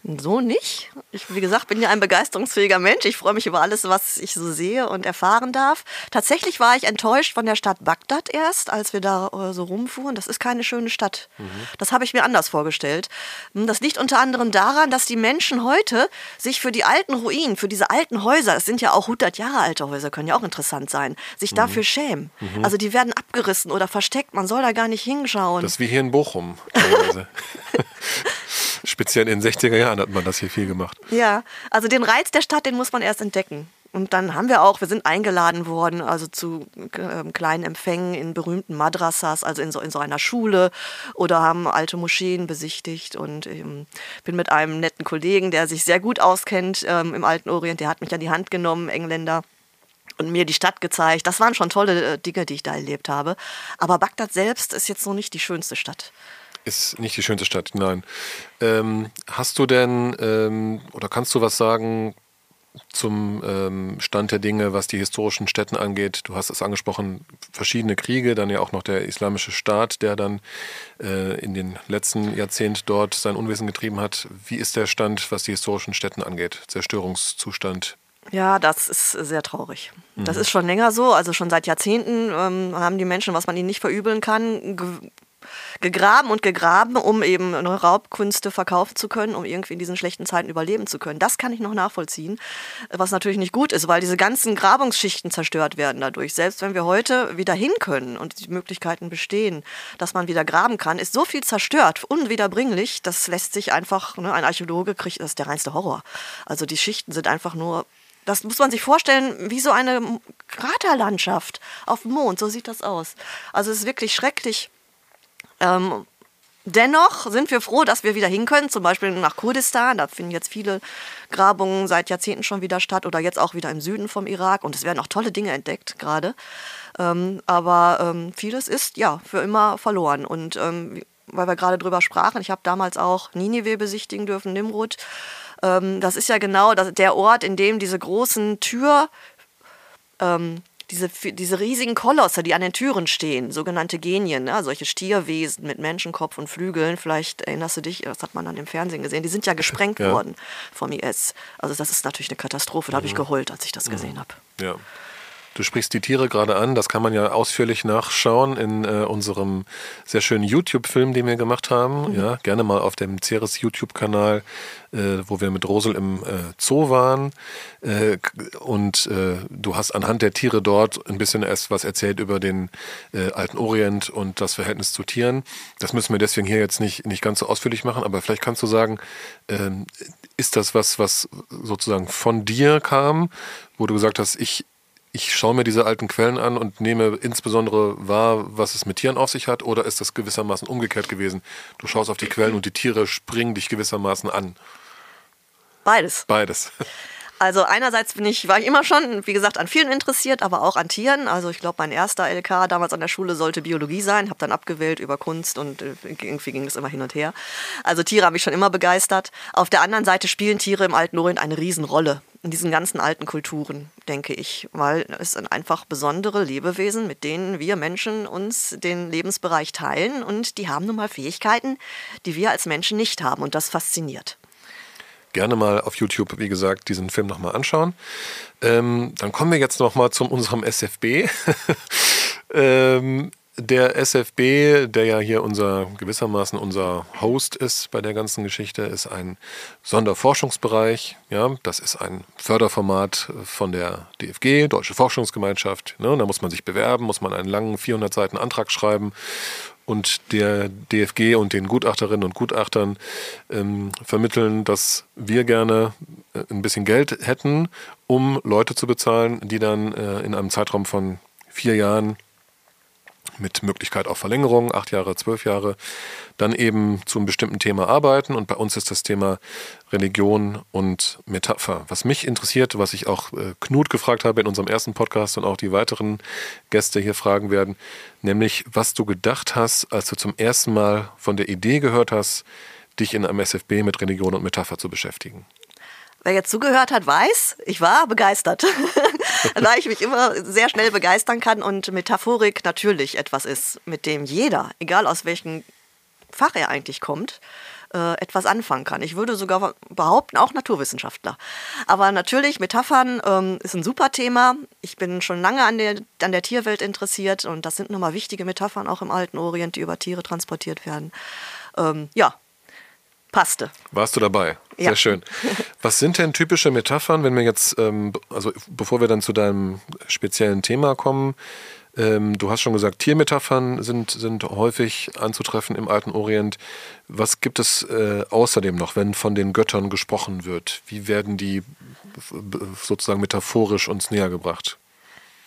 So nicht. Ich, wie gesagt, bin ja ein begeisterungsfähiger Mensch. Ich freue mich über alles, was ich so sehe und erfahren darf. Tatsächlich war ich enttäuscht von der Stadt Bagdad erst, als wir da äh, so rumfuhren. Das ist keine schöne Stadt. Das habe ich mir anders vorgestellt. Hm, Das liegt unter anderem daran, dass die Menschen heute sich für die alten Ruinen, für diese alten Häuser, es sind ja auch 100 Jahre alte Häuser, können ja auch interessant sein, sich dafür schämen. Also die werden abgerissen oder versteckt. Man soll da gar nicht hinschauen. Das ist wie hier in Bochum teilweise. [LAUGHS] Speziell in den 60er Jahren hat man das hier viel gemacht. Ja, also den Reiz der Stadt, den muss man erst entdecken. Und dann haben wir auch, wir sind eingeladen worden, also zu ähm, kleinen Empfängen in berühmten Madrasas, also in so, in so einer Schule oder haben alte Moscheen besichtigt und ähm, bin mit einem netten Kollegen, der sich sehr gut auskennt ähm, im alten Orient, der hat mich an die Hand genommen, Engländer, und mir die Stadt gezeigt. Das waren schon tolle äh, Dinge, die ich da erlebt habe. Aber Bagdad selbst ist jetzt noch nicht die schönste Stadt. Ist nicht die schönste Stadt, nein. Ähm, hast du denn ähm, oder kannst du was sagen zum ähm, Stand der Dinge, was die historischen Städten angeht? Du hast es angesprochen, verschiedene Kriege, dann ja auch noch der islamische Staat, der dann äh, in den letzten Jahrzehnten dort sein Unwesen getrieben hat. Wie ist der Stand, was die historischen Städten angeht? Zerstörungszustand? Ja, das ist sehr traurig. Das ist schon länger so. Also schon seit Jahrzehnten ähm, haben die Menschen, was man ihnen nicht verübeln kann, gegraben und gegraben, um eben Raubkünste verkaufen zu können, um irgendwie in diesen schlechten Zeiten überleben zu können. Das kann ich noch nachvollziehen, was natürlich nicht gut ist, weil diese ganzen Grabungsschichten zerstört werden dadurch. Selbst wenn wir heute wieder hin können und die Möglichkeiten bestehen, dass man wieder graben kann, ist so viel zerstört, unwiederbringlich, das lässt sich einfach, ne, ein Archäologe kriegt, das ist der reinste Horror. Also die Schichten sind einfach nur das muss man sich vorstellen, wie so eine Kraterlandschaft auf dem Mond. So sieht das aus. Also es ist wirklich schrecklich. Ähm, dennoch sind wir froh, dass wir wieder hin können, zum Beispiel nach Kurdistan. Da finden jetzt viele Grabungen seit Jahrzehnten schon wieder statt oder jetzt auch wieder im Süden vom Irak. Und es werden auch tolle Dinge entdeckt gerade. Ähm, aber ähm, vieles ist ja für immer verloren. Und ähm, weil wir gerade drüber sprachen. Ich habe damals auch Ninive besichtigen dürfen, Nimrud. Ähm, das ist ja genau der Ort, in dem diese großen Tür, ähm, diese, diese riesigen Kolosse, die an den Türen stehen, sogenannte Genien, ne? solche Stierwesen mit Menschenkopf und Flügeln, vielleicht erinnerst du dich, das hat man dann im Fernsehen gesehen, die sind ja gesprengt ja. worden vom IS. Also das ist natürlich eine Katastrophe, da habe ich mhm. geheult, als ich das mhm. gesehen habe. Ja. Du sprichst die Tiere gerade an, das kann man ja ausführlich nachschauen in äh, unserem sehr schönen YouTube-Film, den wir gemacht haben. Mhm. Ja, gerne mal auf dem Ceres YouTube-Kanal, äh, wo wir mit Rosel im äh, Zoo waren. Äh, und äh, du hast anhand der Tiere dort ein bisschen erst was erzählt über den äh, alten Orient und das Verhältnis zu Tieren. Das müssen wir deswegen hier jetzt nicht, nicht ganz so ausführlich machen, aber vielleicht kannst du sagen, ähm, ist das was, was sozusagen von dir kam, wo du gesagt hast, ich ich schaue mir diese alten Quellen an und nehme insbesondere wahr, was es mit Tieren auf sich hat, oder ist das gewissermaßen umgekehrt gewesen? Du schaust auf die Quellen und die Tiere springen dich gewissermaßen an. Beides. Beides. [LAUGHS] Also einerseits bin ich, war ich immer schon, wie gesagt, an vielen interessiert, aber auch an Tieren. Also ich glaube, mein erster LK damals an der Schule sollte Biologie sein, habe dann abgewählt über Kunst und äh, irgendwie ging es immer hin und her. Also Tiere haben mich schon immer begeistert. Auf der anderen Seite spielen Tiere im Alten Orient eine Riesenrolle in diesen ganzen alten Kulturen, denke ich, weil es sind einfach besondere Lebewesen, mit denen wir Menschen uns den Lebensbereich teilen und die haben nun mal Fähigkeiten, die wir als Menschen nicht haben und das fasziniert gerne mal auf YouTube, wie gesagt, diesen Film nochmal anschauen. Ähm, dann kommen wir jetzt nochmal zu unserem SFB. [LAUGHS] ähm, der SFB, der ja hier unser gewissermaßen unser Host ist bei der ganzen Geschichte, ist ein Sonderforschungsbereich. Ja, das ist ein Förderformat von der DFG, Deutsche Forschungsgemeinschaft. Ne, da muss man sich bewerben, muss man einen langen 400 Seiten Antrag schreiben und der DFG und den Gutachterinnen und Gutachtern ähm, vermitteln, dass wir gerne äh, ein bisschen Geld hätten, um Leute zu bezahlen, die dann äh, in einem Zeitraum von vier Jahren mit Möglichkeit auf Verlängerung, acht Jahre, zwölf Jahre, dann eben zu einem bestimmten Thema arbeiten. Und bei uns ist das Thema Religion und Metapher. Was mich interessiert, was ich auch äh, Knut gefragt habe in unserem ersten Podcast und auch die weiteren Gäste hier fragen werden, nämlich was du gedacht hast, als du zum ersten Mal von der Idee gehört hast, dich in einem SFB mit Religion und Metapher zu beschäftigen. Wer jetzt zugehört hat, weiß, ich war begeistert. [LAUGHS] da ich mich immer sehr schnell begeistern kann und Metaphorik natürlich etwas ist, mit dem jeder, egal aus welchem Fach er eigentlich kommt, äh, etwas anfangen kann. Ich würde sogar behaupten, auch Naturwissenschaftler. Aber natürlich, Metaphern ähm, ist ein super Thema. Ich bin schon lange an der, an der Tierwelt interessiert und das sind nochmal wichtige Metaphern auch im alten Orient, die über Tiere transportiert werden. Ähm, ja, passte. Warst du dabei? Sehr ja. schön. Was sind denn typische Metaphern, wenn wir jetzt, ähm, also bevor wir dann zu deinem speziellen Thema kommen, ähm, du hast schon gesagt, Tiermetaphern sind, sind häufig anzutreffen im alten Orient. Was gibt es äh, außerdem noch, wenn von den Göttern gesprochen wird? Wie werden die sozusagen metaphorisch uns näher gebracht?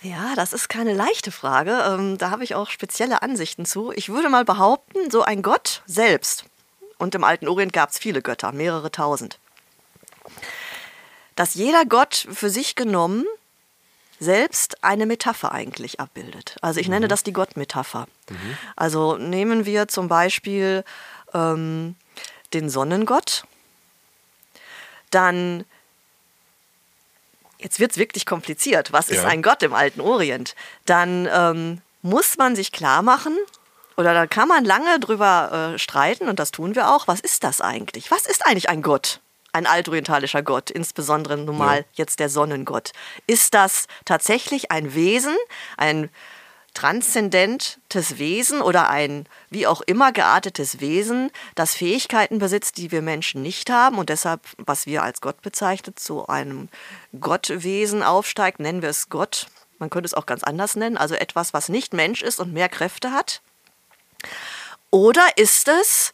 Ja, das ist keine leichte Frage. Ähm, da habe ich auch spezielle Ansichten zu. Ich würde mal behaupten, so ein Gott selbst und im alten Orient gab es viele Götter, mehrere tausend. Dass jeder Gott für sich genommen selbst eine Metapher eigentlich abbildet. Also ich mhm. nenne das die Gottmetapher. Mhm. Also nehmen wir zum Beispiel ähm, den Sonnengott, dann jetzt wird es wirklich kompliziert. Was ja. ist ein Gott im alten Orient? Dann ähm, muss man sich klar machen, oder da kann man lange drüber äh, streiten und das tun wir auch. Was ist das eigentlich? Was ist eigentlich ein Gott? Ein altorientalischer Gott, insbesondere nun mal ja. jetzt der Sonnengott. Ist das tatsächlich ein Wesen, ein transzendentes Wesen oder ein wie auch immer geartetes Wesen, das Fähigkeiten besitzt, die wir Menschen nicht haben und deshalb, was wir als Gott bezeichnet, zu einem Gottwesen aufsteigt, nennen wir es Gott. Man könnte es auch ganz anders nennen, also etwas, was nicht Mensch ist und mehr Kräfte hat. Oder ist es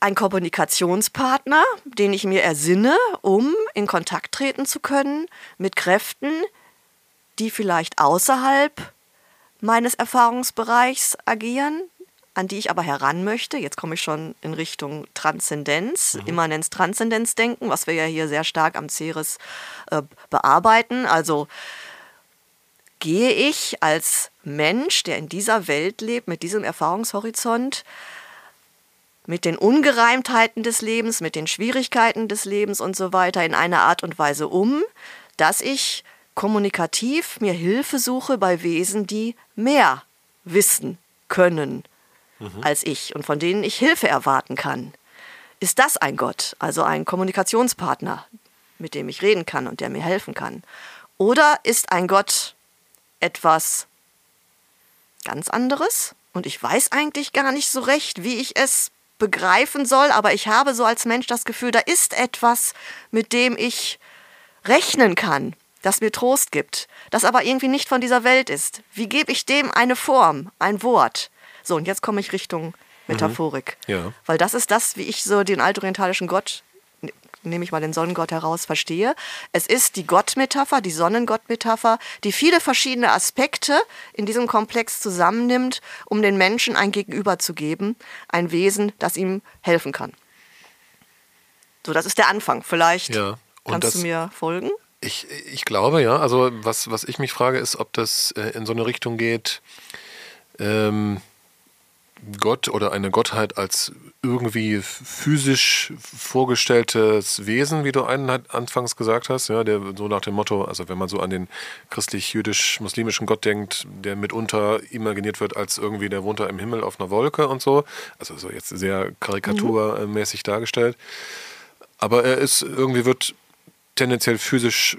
ein Kommunikationspartner, den ich mir ersinne, um in Kontakt treten zu können mit Kräften, die vielleicht außerhalb meines Erfahrungsbereichs agieren, an die ich aber heran möchte. Jetzt komme ich schon in Richtung Transzendenz, mhm. Immanenz, Transzendenzdenken, was wir ja hier sehr stark am Ceres äh, bearbeiten. Also gehe ich als Mensch, der in dieser Welt lebt, mit diesem Erfahrungshorizont, mit den Ungereimtheiten des Lebens, mit den Schwierigkeiten des Lebens und so weiter in einer Art und Weise um, dass ich kommunikativ mir Hilfe suche bei Wesen, die mehr wissen können mhm. als ich und von denen ich Hilfe erwarten kann. Ist das ein Gott, also ein Kommunikationspartner, mit dem ich reden kann und der mir helfen kann? Oder ist ein Gott etwas ganz anderes und ich weiß eigentlich gar nicht so recht, wie ich es begreifen soll, aber ich habe so als Mensch das Gefühl, da ist etwas, mit dem ich rechnen kann, das mir Trost gibt, das aber irgendwie nicht von dieser Welt ist. Wie gebe ich dem eine Form, ein Wort? So, und jetzt komme ich Richtung Metaphorik. Mhm. Ja. Weil das ist das, wie ich so den altorientalischen Gott, nehme ich mal den Sonnengott heraus, verstehe. Es ist die Gottmetapher, die Sonnengottmetapher, die viele verschiedene Aspekte in diesem Komplex zusammennimmt, um den Menschen ein Gegenüber zu geben, ein Wesen, das ihm helfen kann. So, das ist der Anfang. Vielleicht Ja. Kannst das, du mir folgen? Ich, ich glaube, ja. Also was, was ich mich frage, ist, ob das äh, in so eine Richtung geht, ähm, Gott oder eine Gottheit als irgendwie physisch vorgestelltes Wesen, wie du einen halt anfangs gesagt hast, ja, der so nach dem Motto, also wenn man so an den christlich-jüdisch-muslimischen Gott denkt, der mitunter imaginiert wird als irgendwie, der wohnt da im Himmel auf einer Wolke und so, also so jetzt sehr karikaturmäßig dargestellt. Aber er ist irgendwie wird tendenziell physisch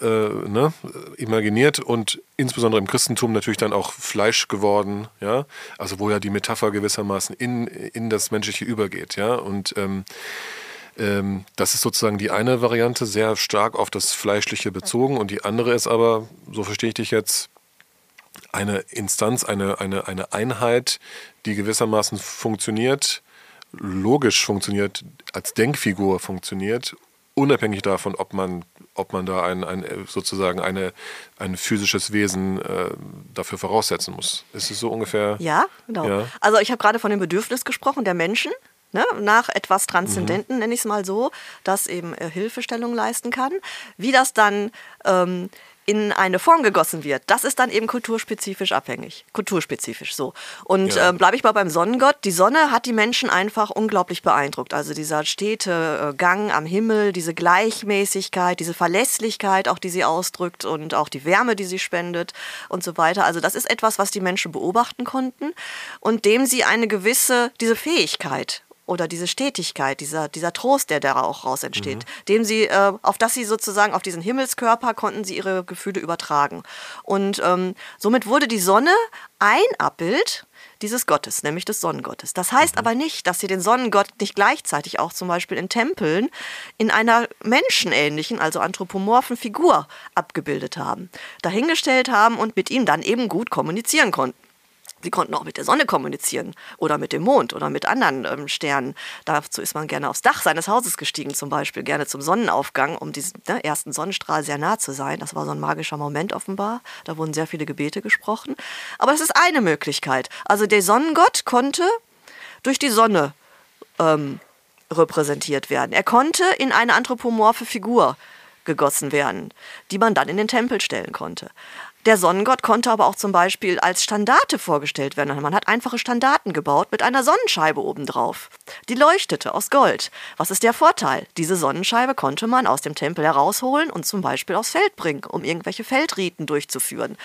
äh, ne, imaginiert und insbesondere im Christentum natürlich dann auch Fleisch geworden, ja, also wo ja die Metapher gewissermaßen in, in das Menschliche übergeht, ja, und ähm, ähm, das ist sozusagen die eine Variante, sehr stark auf das Fleischliche bezogen. Und die andere ist aber, so verstehe ich dich jetzt, eine Instanz, eine, eine, eine Einheit, die gewissermaßen funktioniert, logisch funktioniert, als Denkfigur funktioniert, unabhängig davon, ob man, ob man da ein, ein sozusagen eine, ein physisches Wesen äh, dafür voraussetzen muss. Ist es so ungefähr? Ja, genau. Ja. Also ich habe gerade von dem Bedürfnis gesprochen der Menschen. Ne, nach etwas Transzendenten, nenne ich es mal so, das eben äh, Hilfestellung leisten kann. Wie das dann ähm, in eine Form gegossen wird, das ist dann eben kulturspezifisch abhängig. Kulturspezifisch so. Und Ja. ähm, bleibe ich mal beim Sonnengott. Die Sonne hat die Menschen einfach unglaublich beeindruckt. Also dieser stete äh, Gang am Himmel, diese Gleichmäßigkeit, diese Verlässlichkeit, auch die sie ausdrückt und auch die Wärme, die sie spendet und so weiter. Also das ist etwas, was die Menschen beobachten konnten und dem sie eine gewisse, diese Fähigkeit oder diese Stetigkeit, dieser, dieser Trost, der da auch raus entsteht, dem sie, äh, auf das sie sozusagen, auf diesen Himmelskörper konnten sie ihre Gefühle übertragen. Und ähm, somit wurde die Sonne ein Abbild dieses Gottes, nämlich des Sonnengottes. Das heißt aber nicht, dass sie den Sonnengott nicht gleichzeitig auch zum Beispiel in Tempeln in einer menschenähnlichen, also anthropomorphen Figur abgebildet haben, dahingestellt haben und mit ihm dann eben gut kommunizieren konnten. Sie konnten auch mit der Sonne kommunizieren oder mit dem Mond oder mit anderen ähm, Sternen. Dazu ist man gerne aufs Dach seines Hauses gestiegen, zum Beispiel gerne zum Sonnenaufgang, um diesen ne, ersten Sonnenstrahl sehr nah zu sein. Das war so ein magischer Moment offenbar. Da wurden sehr viele Gebete gesprochen. Aber das ist eine Möglichkeit. Also der Sonnengott konnte durch die Sonne ähm, repräsentiert werden. Er konnte in eine anthropomorphe Figur gegossen werden, die man dann in den Tempel stellen konnte. Der Sonnengott konnte aber auch zum Beispiel als Standarte vorgestellt werden. Man hat einfache Standarten gebaut mit einer Sonnenscheibe obendrauf. Die leuchtete aus Gold. Was ist der Vorteil? Diese Sonnenscheibe konnte man aus dem Tempel herausholen und zum Beispiel aufs Feld bringen, um irgendwelche Feldriten durchzuführen.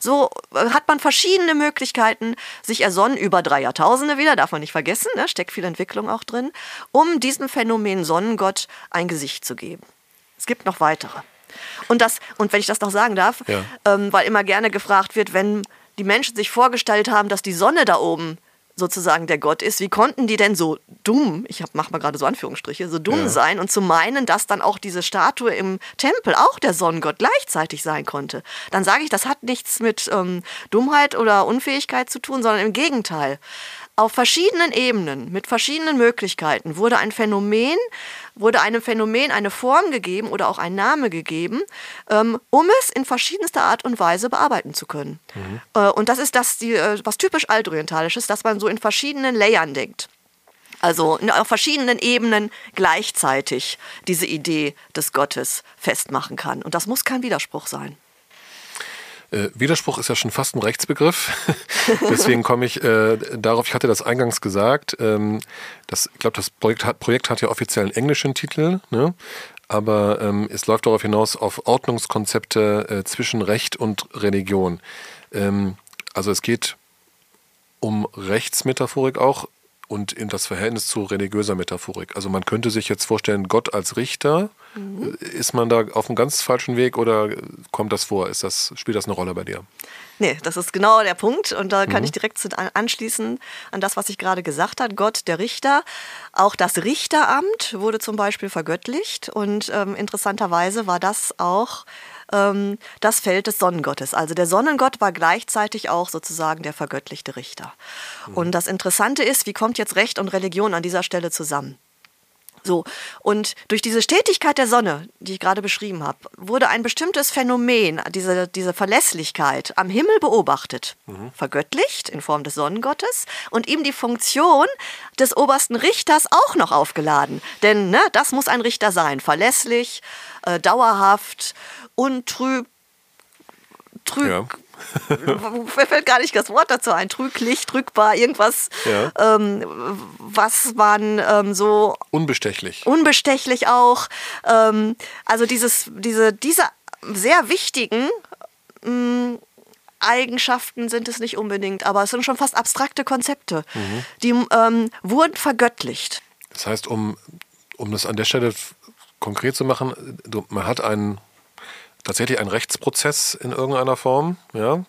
So äh, hat man verschiedene Möglichkeiten, sich ersonnen über drei Jahrtausende wieder, darf man nicht vergessen, ne? steckt viel Entwicklung auch drin, um diesem Phänomen Sonnengott ein Gesicht zu geben. Es gibt noch weitere. Und, das, und wenn ich das noch sagen darf, Ja. ähm, weil immer gerne gefragt wird, wenn die Menschen sich vorgestellt haben, dass die Sonne da oben sozusagen der Gott ist, wie konnten die denn so dumm, ich hab, mach mal gerade so Anführungsstriche, so dumm Ja. sein und zu meinen, dass dann auch diese Statue im Tempel auch der Sonnengott gleichzeitig sein konnte? Dann sage ich, das hat nichts mit ähm, Dummheit oder Unfähigkeit zu tun, sondern im Gegenteil. Auf verschiedenen Ebenen, mit verschiedenen Möglichkeiten wurde ein Phänomen, wurde einem Phänomen eine Form gegeben oder auch ein Name gegeben, ähm, um es in verschiedenster Art und Weise bearbeiten zu können. Äh, und das ist das, die, äh, was typisch altorientalisches, dass man so in verschiedenen Layern denkt. Also auf verschiedenen Ebenen gleichzeitig diese Idee des Gottes festmachen kann. Und das muss kein Widerspruch sein. Äh, Widerspruch ist ja schon fast ein Rechtsbegriff. [LAUGHS] Deswegen komme ich äh, darauf, ich hatte das eingangs gesagt, ähm, das, ich glaube, das Projekt hat, Projekt hat ja offiziell einen englischen Titel, ne? aber ähm, es läuft darauf hinaus auf Ordnungskonzepte äh, zwischen Recht und Religion. Ähm, also es geht um Rechtsmetaphorik auch und in das Verhältnis zu religiöser Metaphorik. Also man könnte sich jetzt vorstellen, Gott als Richter, mhm. ist man da auf einem ganz falschen Weg oder kommt das vor? Ist das, spielt das eine Rolle bei dir? Nee, das ist genau der Punkt und da kann mhm. ich direkt anschließen an das, was ich gerade gesagt habe. Gott, der Richter. Auch das Richteramt wurde zum Beispiel vergöttlicht und ähm, interessanterweise war das auch ähm, das Feld des Sonnengottes. Also der Sonnengott war gleichzeitig auch sozusagen der vergöttlichte Richter. Mhm. Und das Interessante ist, wie kommt jetzt Recht und Religion an dieser Stelle zusammen? So, und durch diese Stetigkeit der Sonne, die ich gerade beschrieben habe, wurde ein bestimmtes Phänomen, diese, diese Verlässlichkeit, am Himmel beobachtet, mhm. vergöttlicht in Form des Sonnengottes und ihm die Funktion des obersten Richters auch noch aufgeladen. Denn ne, das muss ein Richter sein, verlässlich, äh, dauerhaft untrüb, trüg, ja. Mir fällt gar nicht das Wort dazu ein, trüglich, trügbar, irgendwas, ja. ähm, was man ähm, so... Unbestechlich. Unbestechlich auch. Ähm, also dieses, diese, diese sehr wichtigen ähm, Eigenschaften sind es nicht unbedingt, aber es sind schon fast abstrakte Konzepte. Mhm. Die ähm, wurden vergöttlicht. Das heißt, um, um das an der Stelle konkret zu machen, man hat einen tatsächlich ein Rechtsprozess in irgendeiner Form, ja.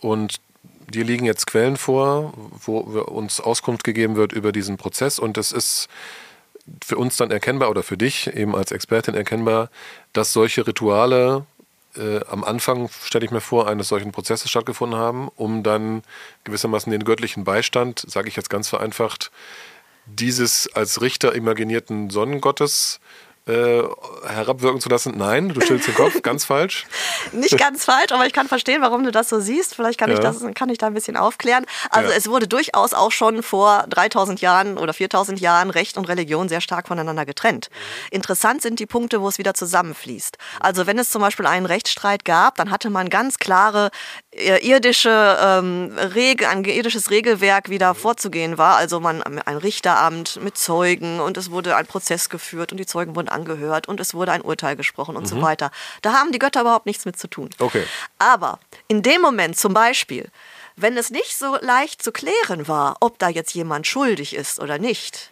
Und dir liegen jetzt Quellen vor, wo uns Auskunft gegeben wird über diesen Prozess und es ist für uns dann erkennbar oder für dich eben als Expertin erkennbar, dass solche Rituale äh, am Anfang, stelle ich mir vor, eines solchen Prozesses stattgefunden haben, um dann gewissermaßen den göttlichen Beistand, sage ich jetzt ganz vereinfacht, dieses als Richter imaginierten Sonnengottes äh, herabwirken zu lassen. Nein, du stellst den Kopf, [LAUGHS] ganz falsch. Nicht ganz falsch, aber ich kann verstehen, warum du das so siehst. Vielleicht kann, ja. ich, das, kann ich da ein bisschen aufklären. Also ja. es wurde durchaus auch schon vor 3000 Jahren oder 4000 Jahren Recht und Religion sehr stark voneinander getrennt. Mhm. Interessant sind die Punkte, wo es wieder zusammenfließt. Also wenn es zum Beispiel einen Rechtsstreit gab, dann hatte man ganz klare äh, irdische ähm, Regel, ein irdisches Regelwerk, wie da vorzugehen war. Also man ein Richteramt mit Zeugen und es wurde ein Prozess geführt und die Zeugen wurden angehört und es wurde ein Urteil gesprochen und mhm. so weiter. Da haben die Götter überhaupt nichts mit zu tun. Okay. Aber in dem Moment zum Beispiel, wenn es nicht so leicht zu klären war, ob da jetzt jemand schuldig ist oder nicht,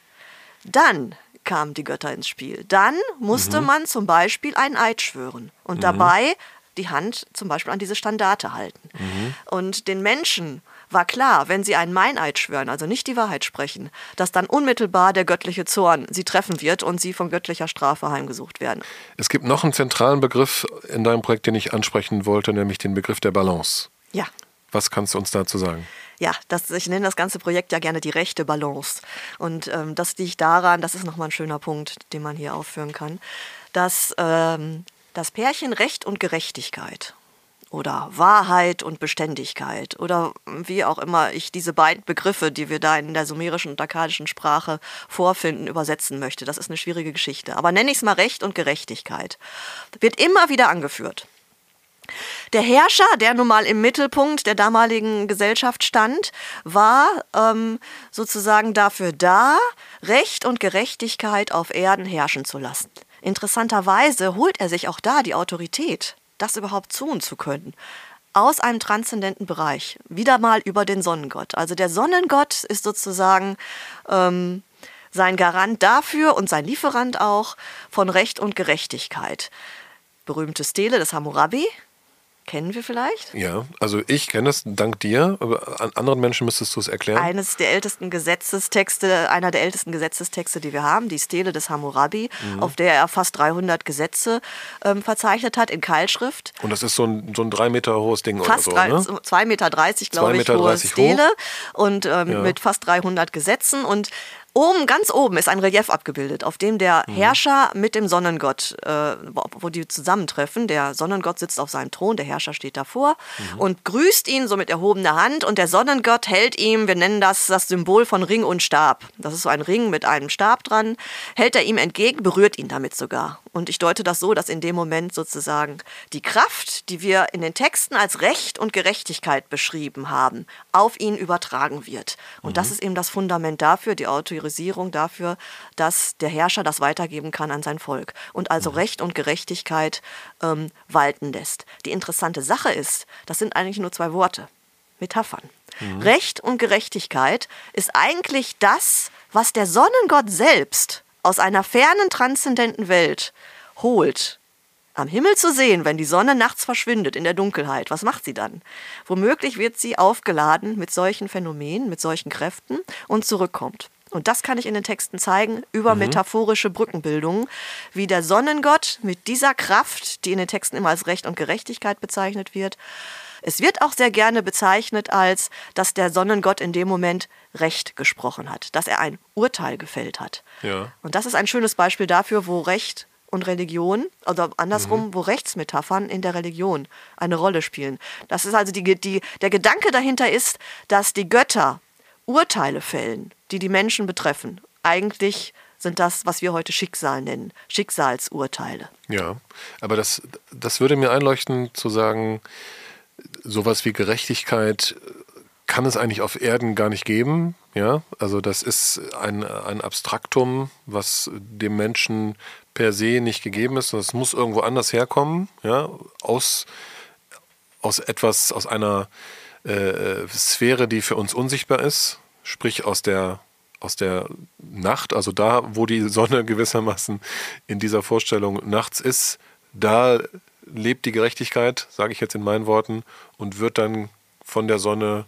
dann kamen die Götter ins Spiel. Dann musste mhm. man zum Beispiel einen Eid schwören. Und mhm. dabei die Hand zum Beispiel an diese Standarte halten. Mhm. Und den Menschen war klar, wenn sie einen Meineid schwören, also nicht die Wahrheit sprechen, dass dann unmittelbar der göttliche Zorn sie treffen wird und sie von göttlicher Strafe heimgesucht werden. Es gibt noch einen zentralen Begriff in deinem Projekt, den ich ansprechen wollte, nämlich den Begriff der Balance. Ja. Was kannst du uns dazu sagen? ja, das, ich nenne das ganze Projekt ja gerne die rechte Balance. Und ähm, das liegt daran, das ist nochmal ein schöner Punkt, den man hier aufführen kann, dass ähm, das Pärchen Recht und Gerechtigkeit oder Wahrheit und Beständigkeit oder wie auch immer ich diese beiden Begriffe, die wir da in der sumerischen und akkadischen Sprache vorfinden, übersetzen möchte. Das ist eine schwierige Geschichte. Aber nenne ich es mal Recht und Gerechtigkeit. Wird immer wieder angeführt. Der Herrscher, der nun mal im Mittelpunkt der damaligen Gesellschaft stand, war ähm, sozusagen dafür da, Recht und Gerechtigkeit auf Erden herrschen zu lassen. Interessanterweise holt er sich auch da die Autorität, das überhaupt tun zu können, aus einem transzendenten Bereich, wieder mal über den Sonnengott. Also der Sonnengott ist sozusagen ähm, sein Garant dafür und sein Lieferant auch von Recht und Gerechtigkeit. Berühmte Stele des Hammurabi, kennen wir vielleicht? Ja, also ich kenne es dank dir, aber an anderen Menschen müsstest du es erklären. Eines der ältesten Gesetzestexte, einer der ältesten Gesetzestexte, die wir haben, die Stele des Hammurabi, mhm. auf der er fast 300 Gesetze ähm, verzeichnet hat in Keilschrift. Und das ist so ein, so ein drei Meter hohes Ding fast oder so, ne? 2,30 Meter, glaube ich, Meter hohe Stele hoch. und ähm, ja. mit fast 300 Gesetzen und Oben, ganz oben ist ein Relief abgebildet, auf dem der Mhm. Herrscher mit dem Sonnengott, äh, wo wo die zusammentreffen. Der Sonnengott sitzt auf seinem Thron, der Herrscher steht davor Mhm. und grüßt ihn so mit erhobener Hand. Und der Sonnengott hält ihm, wir nennen das das Symbol von Ring und Stab. Das ist so ein Ring mit einem Stab dran. Hält er ihm entgegen, berührt ihn damit sogar. Und ich deute das so, dass in dem Moment sozusagen die Kraft, die wir in den Texten als Recht und Gerechtigkeit beschrieben haben, auf ihn übertragen wird. Und das ist eben das Fundament dafür, die Autorisierung dafür, dass der Herrscher das weitergeben kann an sein Volk und also Recht und Gerechtigkeit ähm, walten lässt. Die interessante Sache ist, das sind eigentlich nur zwei Worte, Metaphern. Recht und Gerechtigkeit ist eigentlich das, was der Sonnengott selbst aus einer fernen, transzendenten Welt holt. Am Himmel zu sehen, wenn die Sonne nachts verschwindet in der Dunkelheit, was macht sie dann? Womöglich wird sie aufgeladen mit solchen Phänomenen, mit solchen Kräften und zurückkommt. Und das kann ich in den Texten zeigen über metaphorische Brückenbildungen, wie der Sonnengott mit dieser Kraft, die in den Texten immer als Recht und Gerechtigkeit bezeichnet wird, es wird auch sehr gerne bezeichnet als, dass der Sonnengott in dem Moment Recht gesprochen hat, dass er ein Urteil gefällt hat. Ja. Und das ist ein schönes Beispiel dafür, wo Recht und Religion, oder andersrum, wo Rechtsmetaphern in der Religion eine Rolle spielen. Das ist also die, die, der Gedanke dahinter ist, dass die Götter Urteile fällen, die die Menschen betreffen. Eigentlich sind das, was wir heute Schicksal nennen, Schicksalsurteile. Ja, aber das, das würde mir einleuchten zu sagen, sowas wie Gerechtigkeit kann es eigentlich auf Erden gar nicht geben. Ja, also das ist ein, ein Abstraktum, was dem Menschen per se nicht gegeben ist. Das muss irgendwo anders herkommen, ja, aus, aus etwas, aus einer äh, Sphäre, die für uns unsichtbar ist, sprich aus der aus der Nacht, also da, wo die Sonne [LAUGHS] gewissermaßen in dieser Vorstellung nachts ist, da lebt die Gerechtigkeit, sage ich jetzt in meinen Worten, und wird dann von der Sonne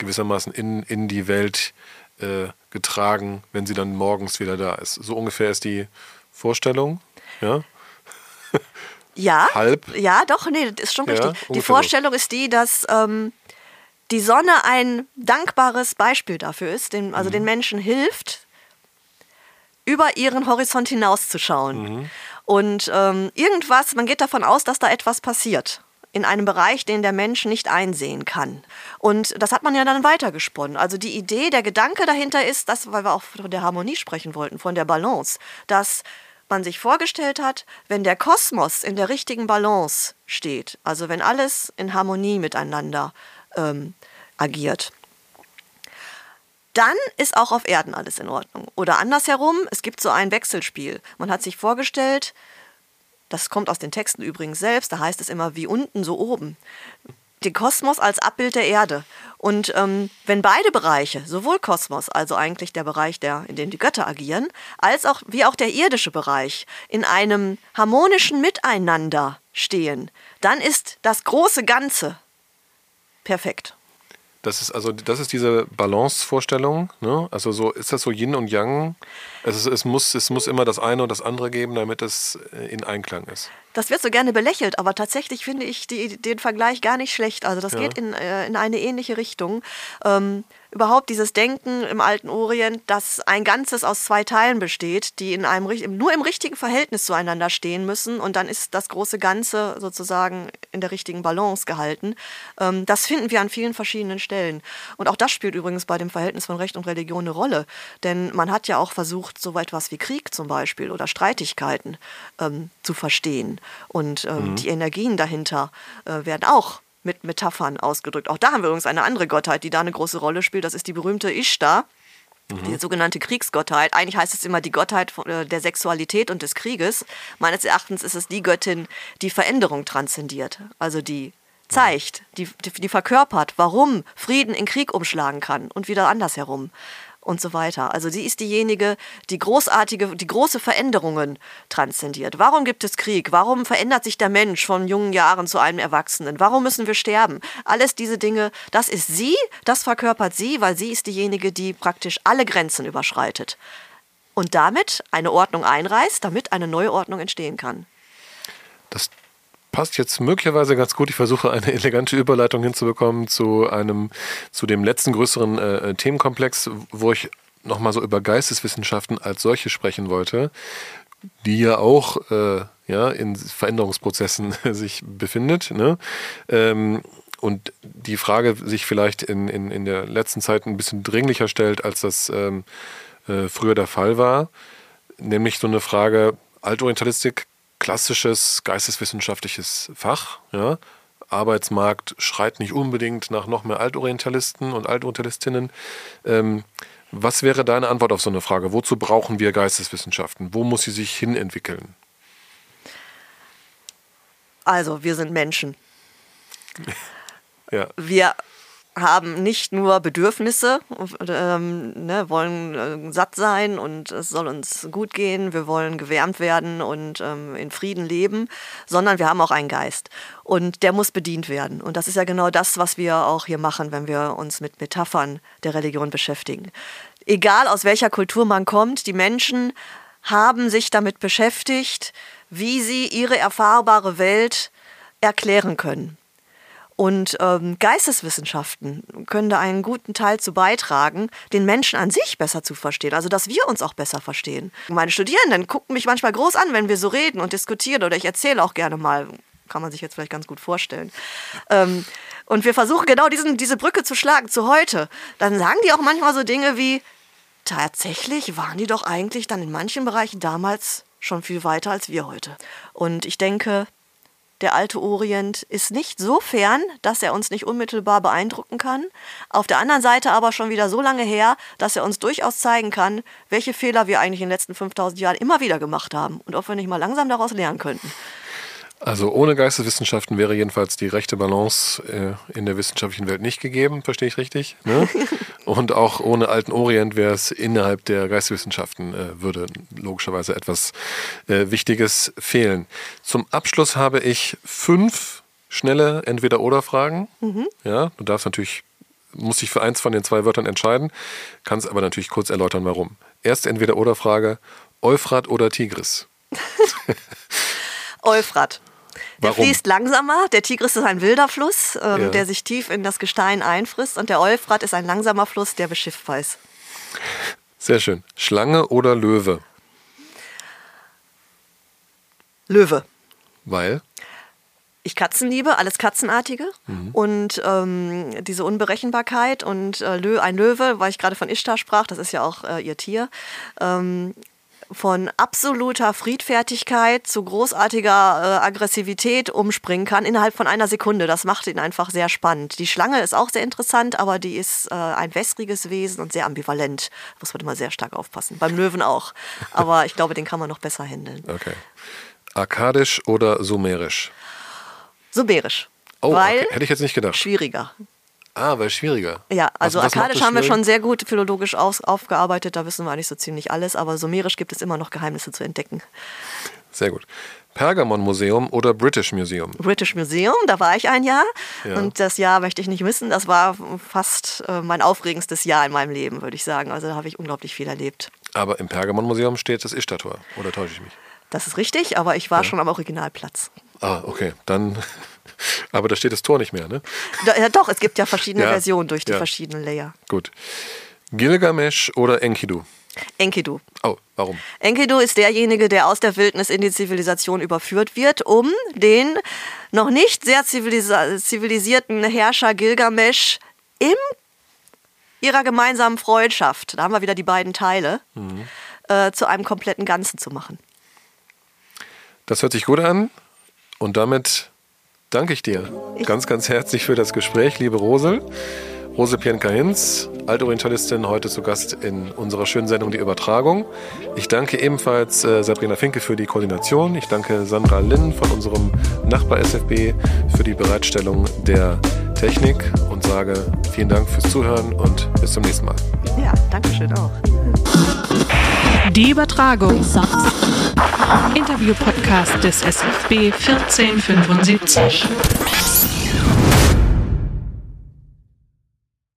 gewissermaßen in, in die Welt äh, getragen, wenn sie dann morgens wieder da ist. So ungefähr ist die Vorstellung. Ja, [LAUGHS] Ja, Halb? ja, doch, nee, das ist schon Ja, richtig. Die ungefähr so. Vorstellung ist die, dass ähm, die Sonne ein dankbares Beispiel dafür ist, den, also Mhm. den Menschen hilft, über ihren Horizont hinauszuschauen. Mhm. Und ähm, irgendwas, man geht davon aus, dass da etwas passiert. In einem Bereich, den der Mensch nicht einsehen kann. Und das hat man ja dann weitergesponnen. Also die Idee, der Gedanke dahinter ist, dass, weil wir auch von der Harmonie sprechen wollten, von der Balance, dass man sich vorgestellt hat, wenn der Kosmos in der richtigen Balance steht, also wenn alles in Harmonie miteinander ähm, agiert, dann ist auch auf Erden alles in Ordnung. Oder andersherum, es gibt so ein Wechselspiel. Man hat sich vorgestellt, das kommt aus den Texten übrigens selbst, da heißt es immer wie unten, so oben. Den Kosmos als Abbild der Erde. Und ähm, wenn beide Bereiche, sowohl Kosmos, also eigentlich der Bereich, der, in dem die Götter agieren, als auch wie auch der irdische Bereich in einem harmonischen Miteinander stehen, dann ist das große Ganze perfekt. das ist also das ist diese Balance-Vorstellung. Ne? Also so ist das so Yin und Yang. Es, ist, es, muss, es muss immer das eine und das andere geben, damit es äh, in Einklang ist. Das wird so gerne belächelt, aber tatsächlich finde ich die, den Vergleich gar nicht schlecht. Also das Ja. geht in, äh, in eine ähnliche Richtung. Ähm, überhaupt dieses Denken im alten Orient, dass ein Ganzes aus zwei Teilen besteht, die in einem nur im richtigen Verhältnis zueinander stehen müssen und dann ist das große Ganze sozusagen in der richtigen Balance gehalten. Ähm, das finden wir an vielen verschiedenen Stellen. Und auch das spielt übrigens bei dem Verhältnis von Recht und Religion eine Rolle. Denn man hat ja auch versucht, so etwas wie Krieg zum Beispiel oder Streitigkeiten ähm, zu verstehen. Und ähm, die Energien dahinter äh, werden auch mit Metaphern ausgedrückt. Auch da haben wir übrigens eine andere Gottheit, die da eine große Rolle spielt. Das ist die berühmte Ishtar. Die sogenannte Kriegsgottheit. Eigentlich heißt es immer die Gottheit äh, der Sexualität und des Krieges. Meines Erachtens ist es die Göttin, die Veränderung transzendiert. Also die zeigt, die, die, die verkörpert, warum Frieden in Krieg umschlagen kann und wieder andersherum und so weiter. Also sie ist diejenige, die großartige, die große Veränderungen transzendiert. Warum gibt es Krieg? Warum verändert sich der Mensch von jungen Jahren zu einem Erwachsenen? Warum müssen wir sterben? Alles diese Dinge, das ist sie, das verkörpert sie, weil sie ist diejenige, die praktisch alle Grenzen überschreitet und damit eine Ordnung einreißt, damit eine neue Ordnung entstehen kann. Das passt jetzt möglicherweise ganz gut. Ich versuche eine [LAUGHS] elegante Überleitung hinzubekommen zu einem, zu dem letzten größeren äh, Themenkomplex, wo ich nochmal so über Geisteswissenschaften als solche sprechen wollte, die ja auch äh, ja, in Veränderungsprozessen [LAUGHS] sich befindet. Ne? Ähm, und die Frage sich vielleicht in, in, in der letzten Zeit ein bisschen dringlicher stellt, als das ähm, äh, früher der Fall war. Nämlich so eine Frage, Altorientalistik, klassisches geisteswissenschaftliches Fach. Ja? Arbeitsmarkt schreit nicht unbedingt nach noch mehr Altorientalisten und Altorientalistinnen. Ähm, was wäre deine Antwort auf so eine Frage? Wozu brauchen wir Geisteswissenschaften? Wo muss sie sich hin entwickeln? Also, wir sind Menschen. [LAUGHS] Ja. Wir haben nicht nur Bedürfnisse, ähm, ne, wollen äh, satt sein und es soll uns gut gehen, wir wollen gewärmt werden und ähm, in Frieden leben, sondern wir haben auch einen Geist und der muss bedient werden. Und das ist ja genau das, was wir auch hier machen, wenn wir uns mit Metaphern der Religion beschäftigen. Egal aus welcher Kultur man kommt, die Menschen haben sich damit beschäftigt, wie sie ihre erfahrbare Welt erklären können. Und ähm, Geisteswissenschaften können da einen guten Teil zu beitragen, den Menschen an sich besser zu verstehen, also dass wir uns auch besser verstehen. Meine Studierenden gucken mich manchmal groß an, wenn wir so reden und diskutieren oder ich erzähle auch gerne mal, kann man sich jetzt vielleicht ganz gut vorstellen. Ähm, und wir versuchen genau diesen, diese Brücke zu schlagen zu heute. Dann sagen die auch manchmal so Dinge wie, tatsächlich waren die doch eigentlich dann in manchen Bereichen damals schon viel weiter als wir heute. Und ich denke, der alte Orient ist nicht so fern, dass er uns nicht unmittelbar beeindrucken kann. Auf der anderen Seite aber schon wieder so lange her, dass er uns durchaus zeigen kann, welche Fehler wir eigentlich in den letzten 5000 Jahren immer wieder gemacht haben und ob wir nicht mal langsam daraus lernen könnten. Also ohne Geisteswissenschaften wäre jedenfalls die rechte Balance äh, in der wissenschaftlichen Welt nicht gegeben, verstehe ich richtig? Ne? [LAUGHS] Und auch ohne alten Orient wäre es innerhalb der Geisteswissenschaften, äh, würde logischerweise etwas äh, Wichtiges fehlen. Zum Abschluss habe ich fünf schnelle Entweder-Oder-Fragen. Mhm. Ja, du darfst natürlich, musst dich für eins von den zwei Wörtern entscheiden, kannst aber natürlich kurz erläutern, warum. Erste Entweder-Oder-Frage, Euphrat oder Tigris? [LAUGHS] Euphrat. Der Warum? fließt langsamer. Der Tigris ist ein wilder Fluss, ähm, Ja. der sich tief in das Gestein einfrisst. Und der Euphrat ist ein langsamer Fluss, der beschiffbar ist. Sehr schön. Schlange oder Löwe? Löwe. Weil? Ich Katzen liebe, alles Katzenartige. Und ähm, diese Unberechenbarkeit und äh, ein Löwe, weil ich gerade von Ishtar sprach, das ist ja auch äh, ihr Tier, ähm, von absoluter Friedfertigkeit zu großartiger äh, Aggressivität umspringen kann innerhalb von einer Sekunde. Das macht ihn einfach sehr spannend. Die Schlange ist auch sehr interessant, aber die ist äh, ein wässriges Wesen und sehr ambivalent. Da muss man immer sehr stark aufpassen. Beim Löwen auch. Aber ich glaube, den kann man noch besser handeln. Okay. Akkadisch oder Sumerisch? Sumerisch. Oh, okay. hätte ich jetzt nicht gedacht. schwieriger. Ah, weil schwieriger. Ja, also was Akkadisch haben wir schon sehr gut philologisch aus, aufgearbeitet, da wissen wir eigentlich so ziemlich alles, aber Sumerisch gibt es immer noch Geheimnisse zu entdecken. Sehr gut. Pergamon Museum oder British Museum? British Museum, da war ich ein Jahr Ja. und das Jahr möchte ich nicht missen, das war fast äh, mein aufregendstes Jahr in meinem Leben, würde ich sagen. Also da habe ich unglaublich viel erlebt. Aber im Pergamon Museum steht das Ishtar-Tor. Oder täusche ich mich? Das ist richtig, aber ich war schon am Originalplatz. Ah, okay. Dann. Aber da steht das Tor nicht mehr, ne? Ja, doch, es gibt ja verschiedene Ja, Versionen durch die ja. verschiedenen Layer. Gut. Gilgamesh oder Enkidu? Enkidu. Oh, warum? Enkidu ist derjenige, der aus der Wildnis in die Zivilisation überführt wird, um den noch nicht sehr zivilisierten Herrscher Gilgamesch in ihrer gemeinsamen Freundschaft, da haben wir wieder die beiden Teile, äh, zu einem kompletten Ganzen zu machen. Das hört sich gut an. Und damit danke ich dir ganz, ganz herzlich für das Gespräch, liebe Rosel. Rose Pienka-Hinz, Altorientalistin, heute zu Gast in unserer schönen Sendung Die Übertragung. Ich danke ebenfalls äh, Sabrina Finke für die Koordination. Ich danke Sandra Linn von unserem Nachbar SFB für die Bereitstellung der Technik und sage vielen Dank fürs Zuhören und bis zum nächsten Mal. Ja, danke schön auch. Die Übertragung. Interview-Podcast des SFB 1475.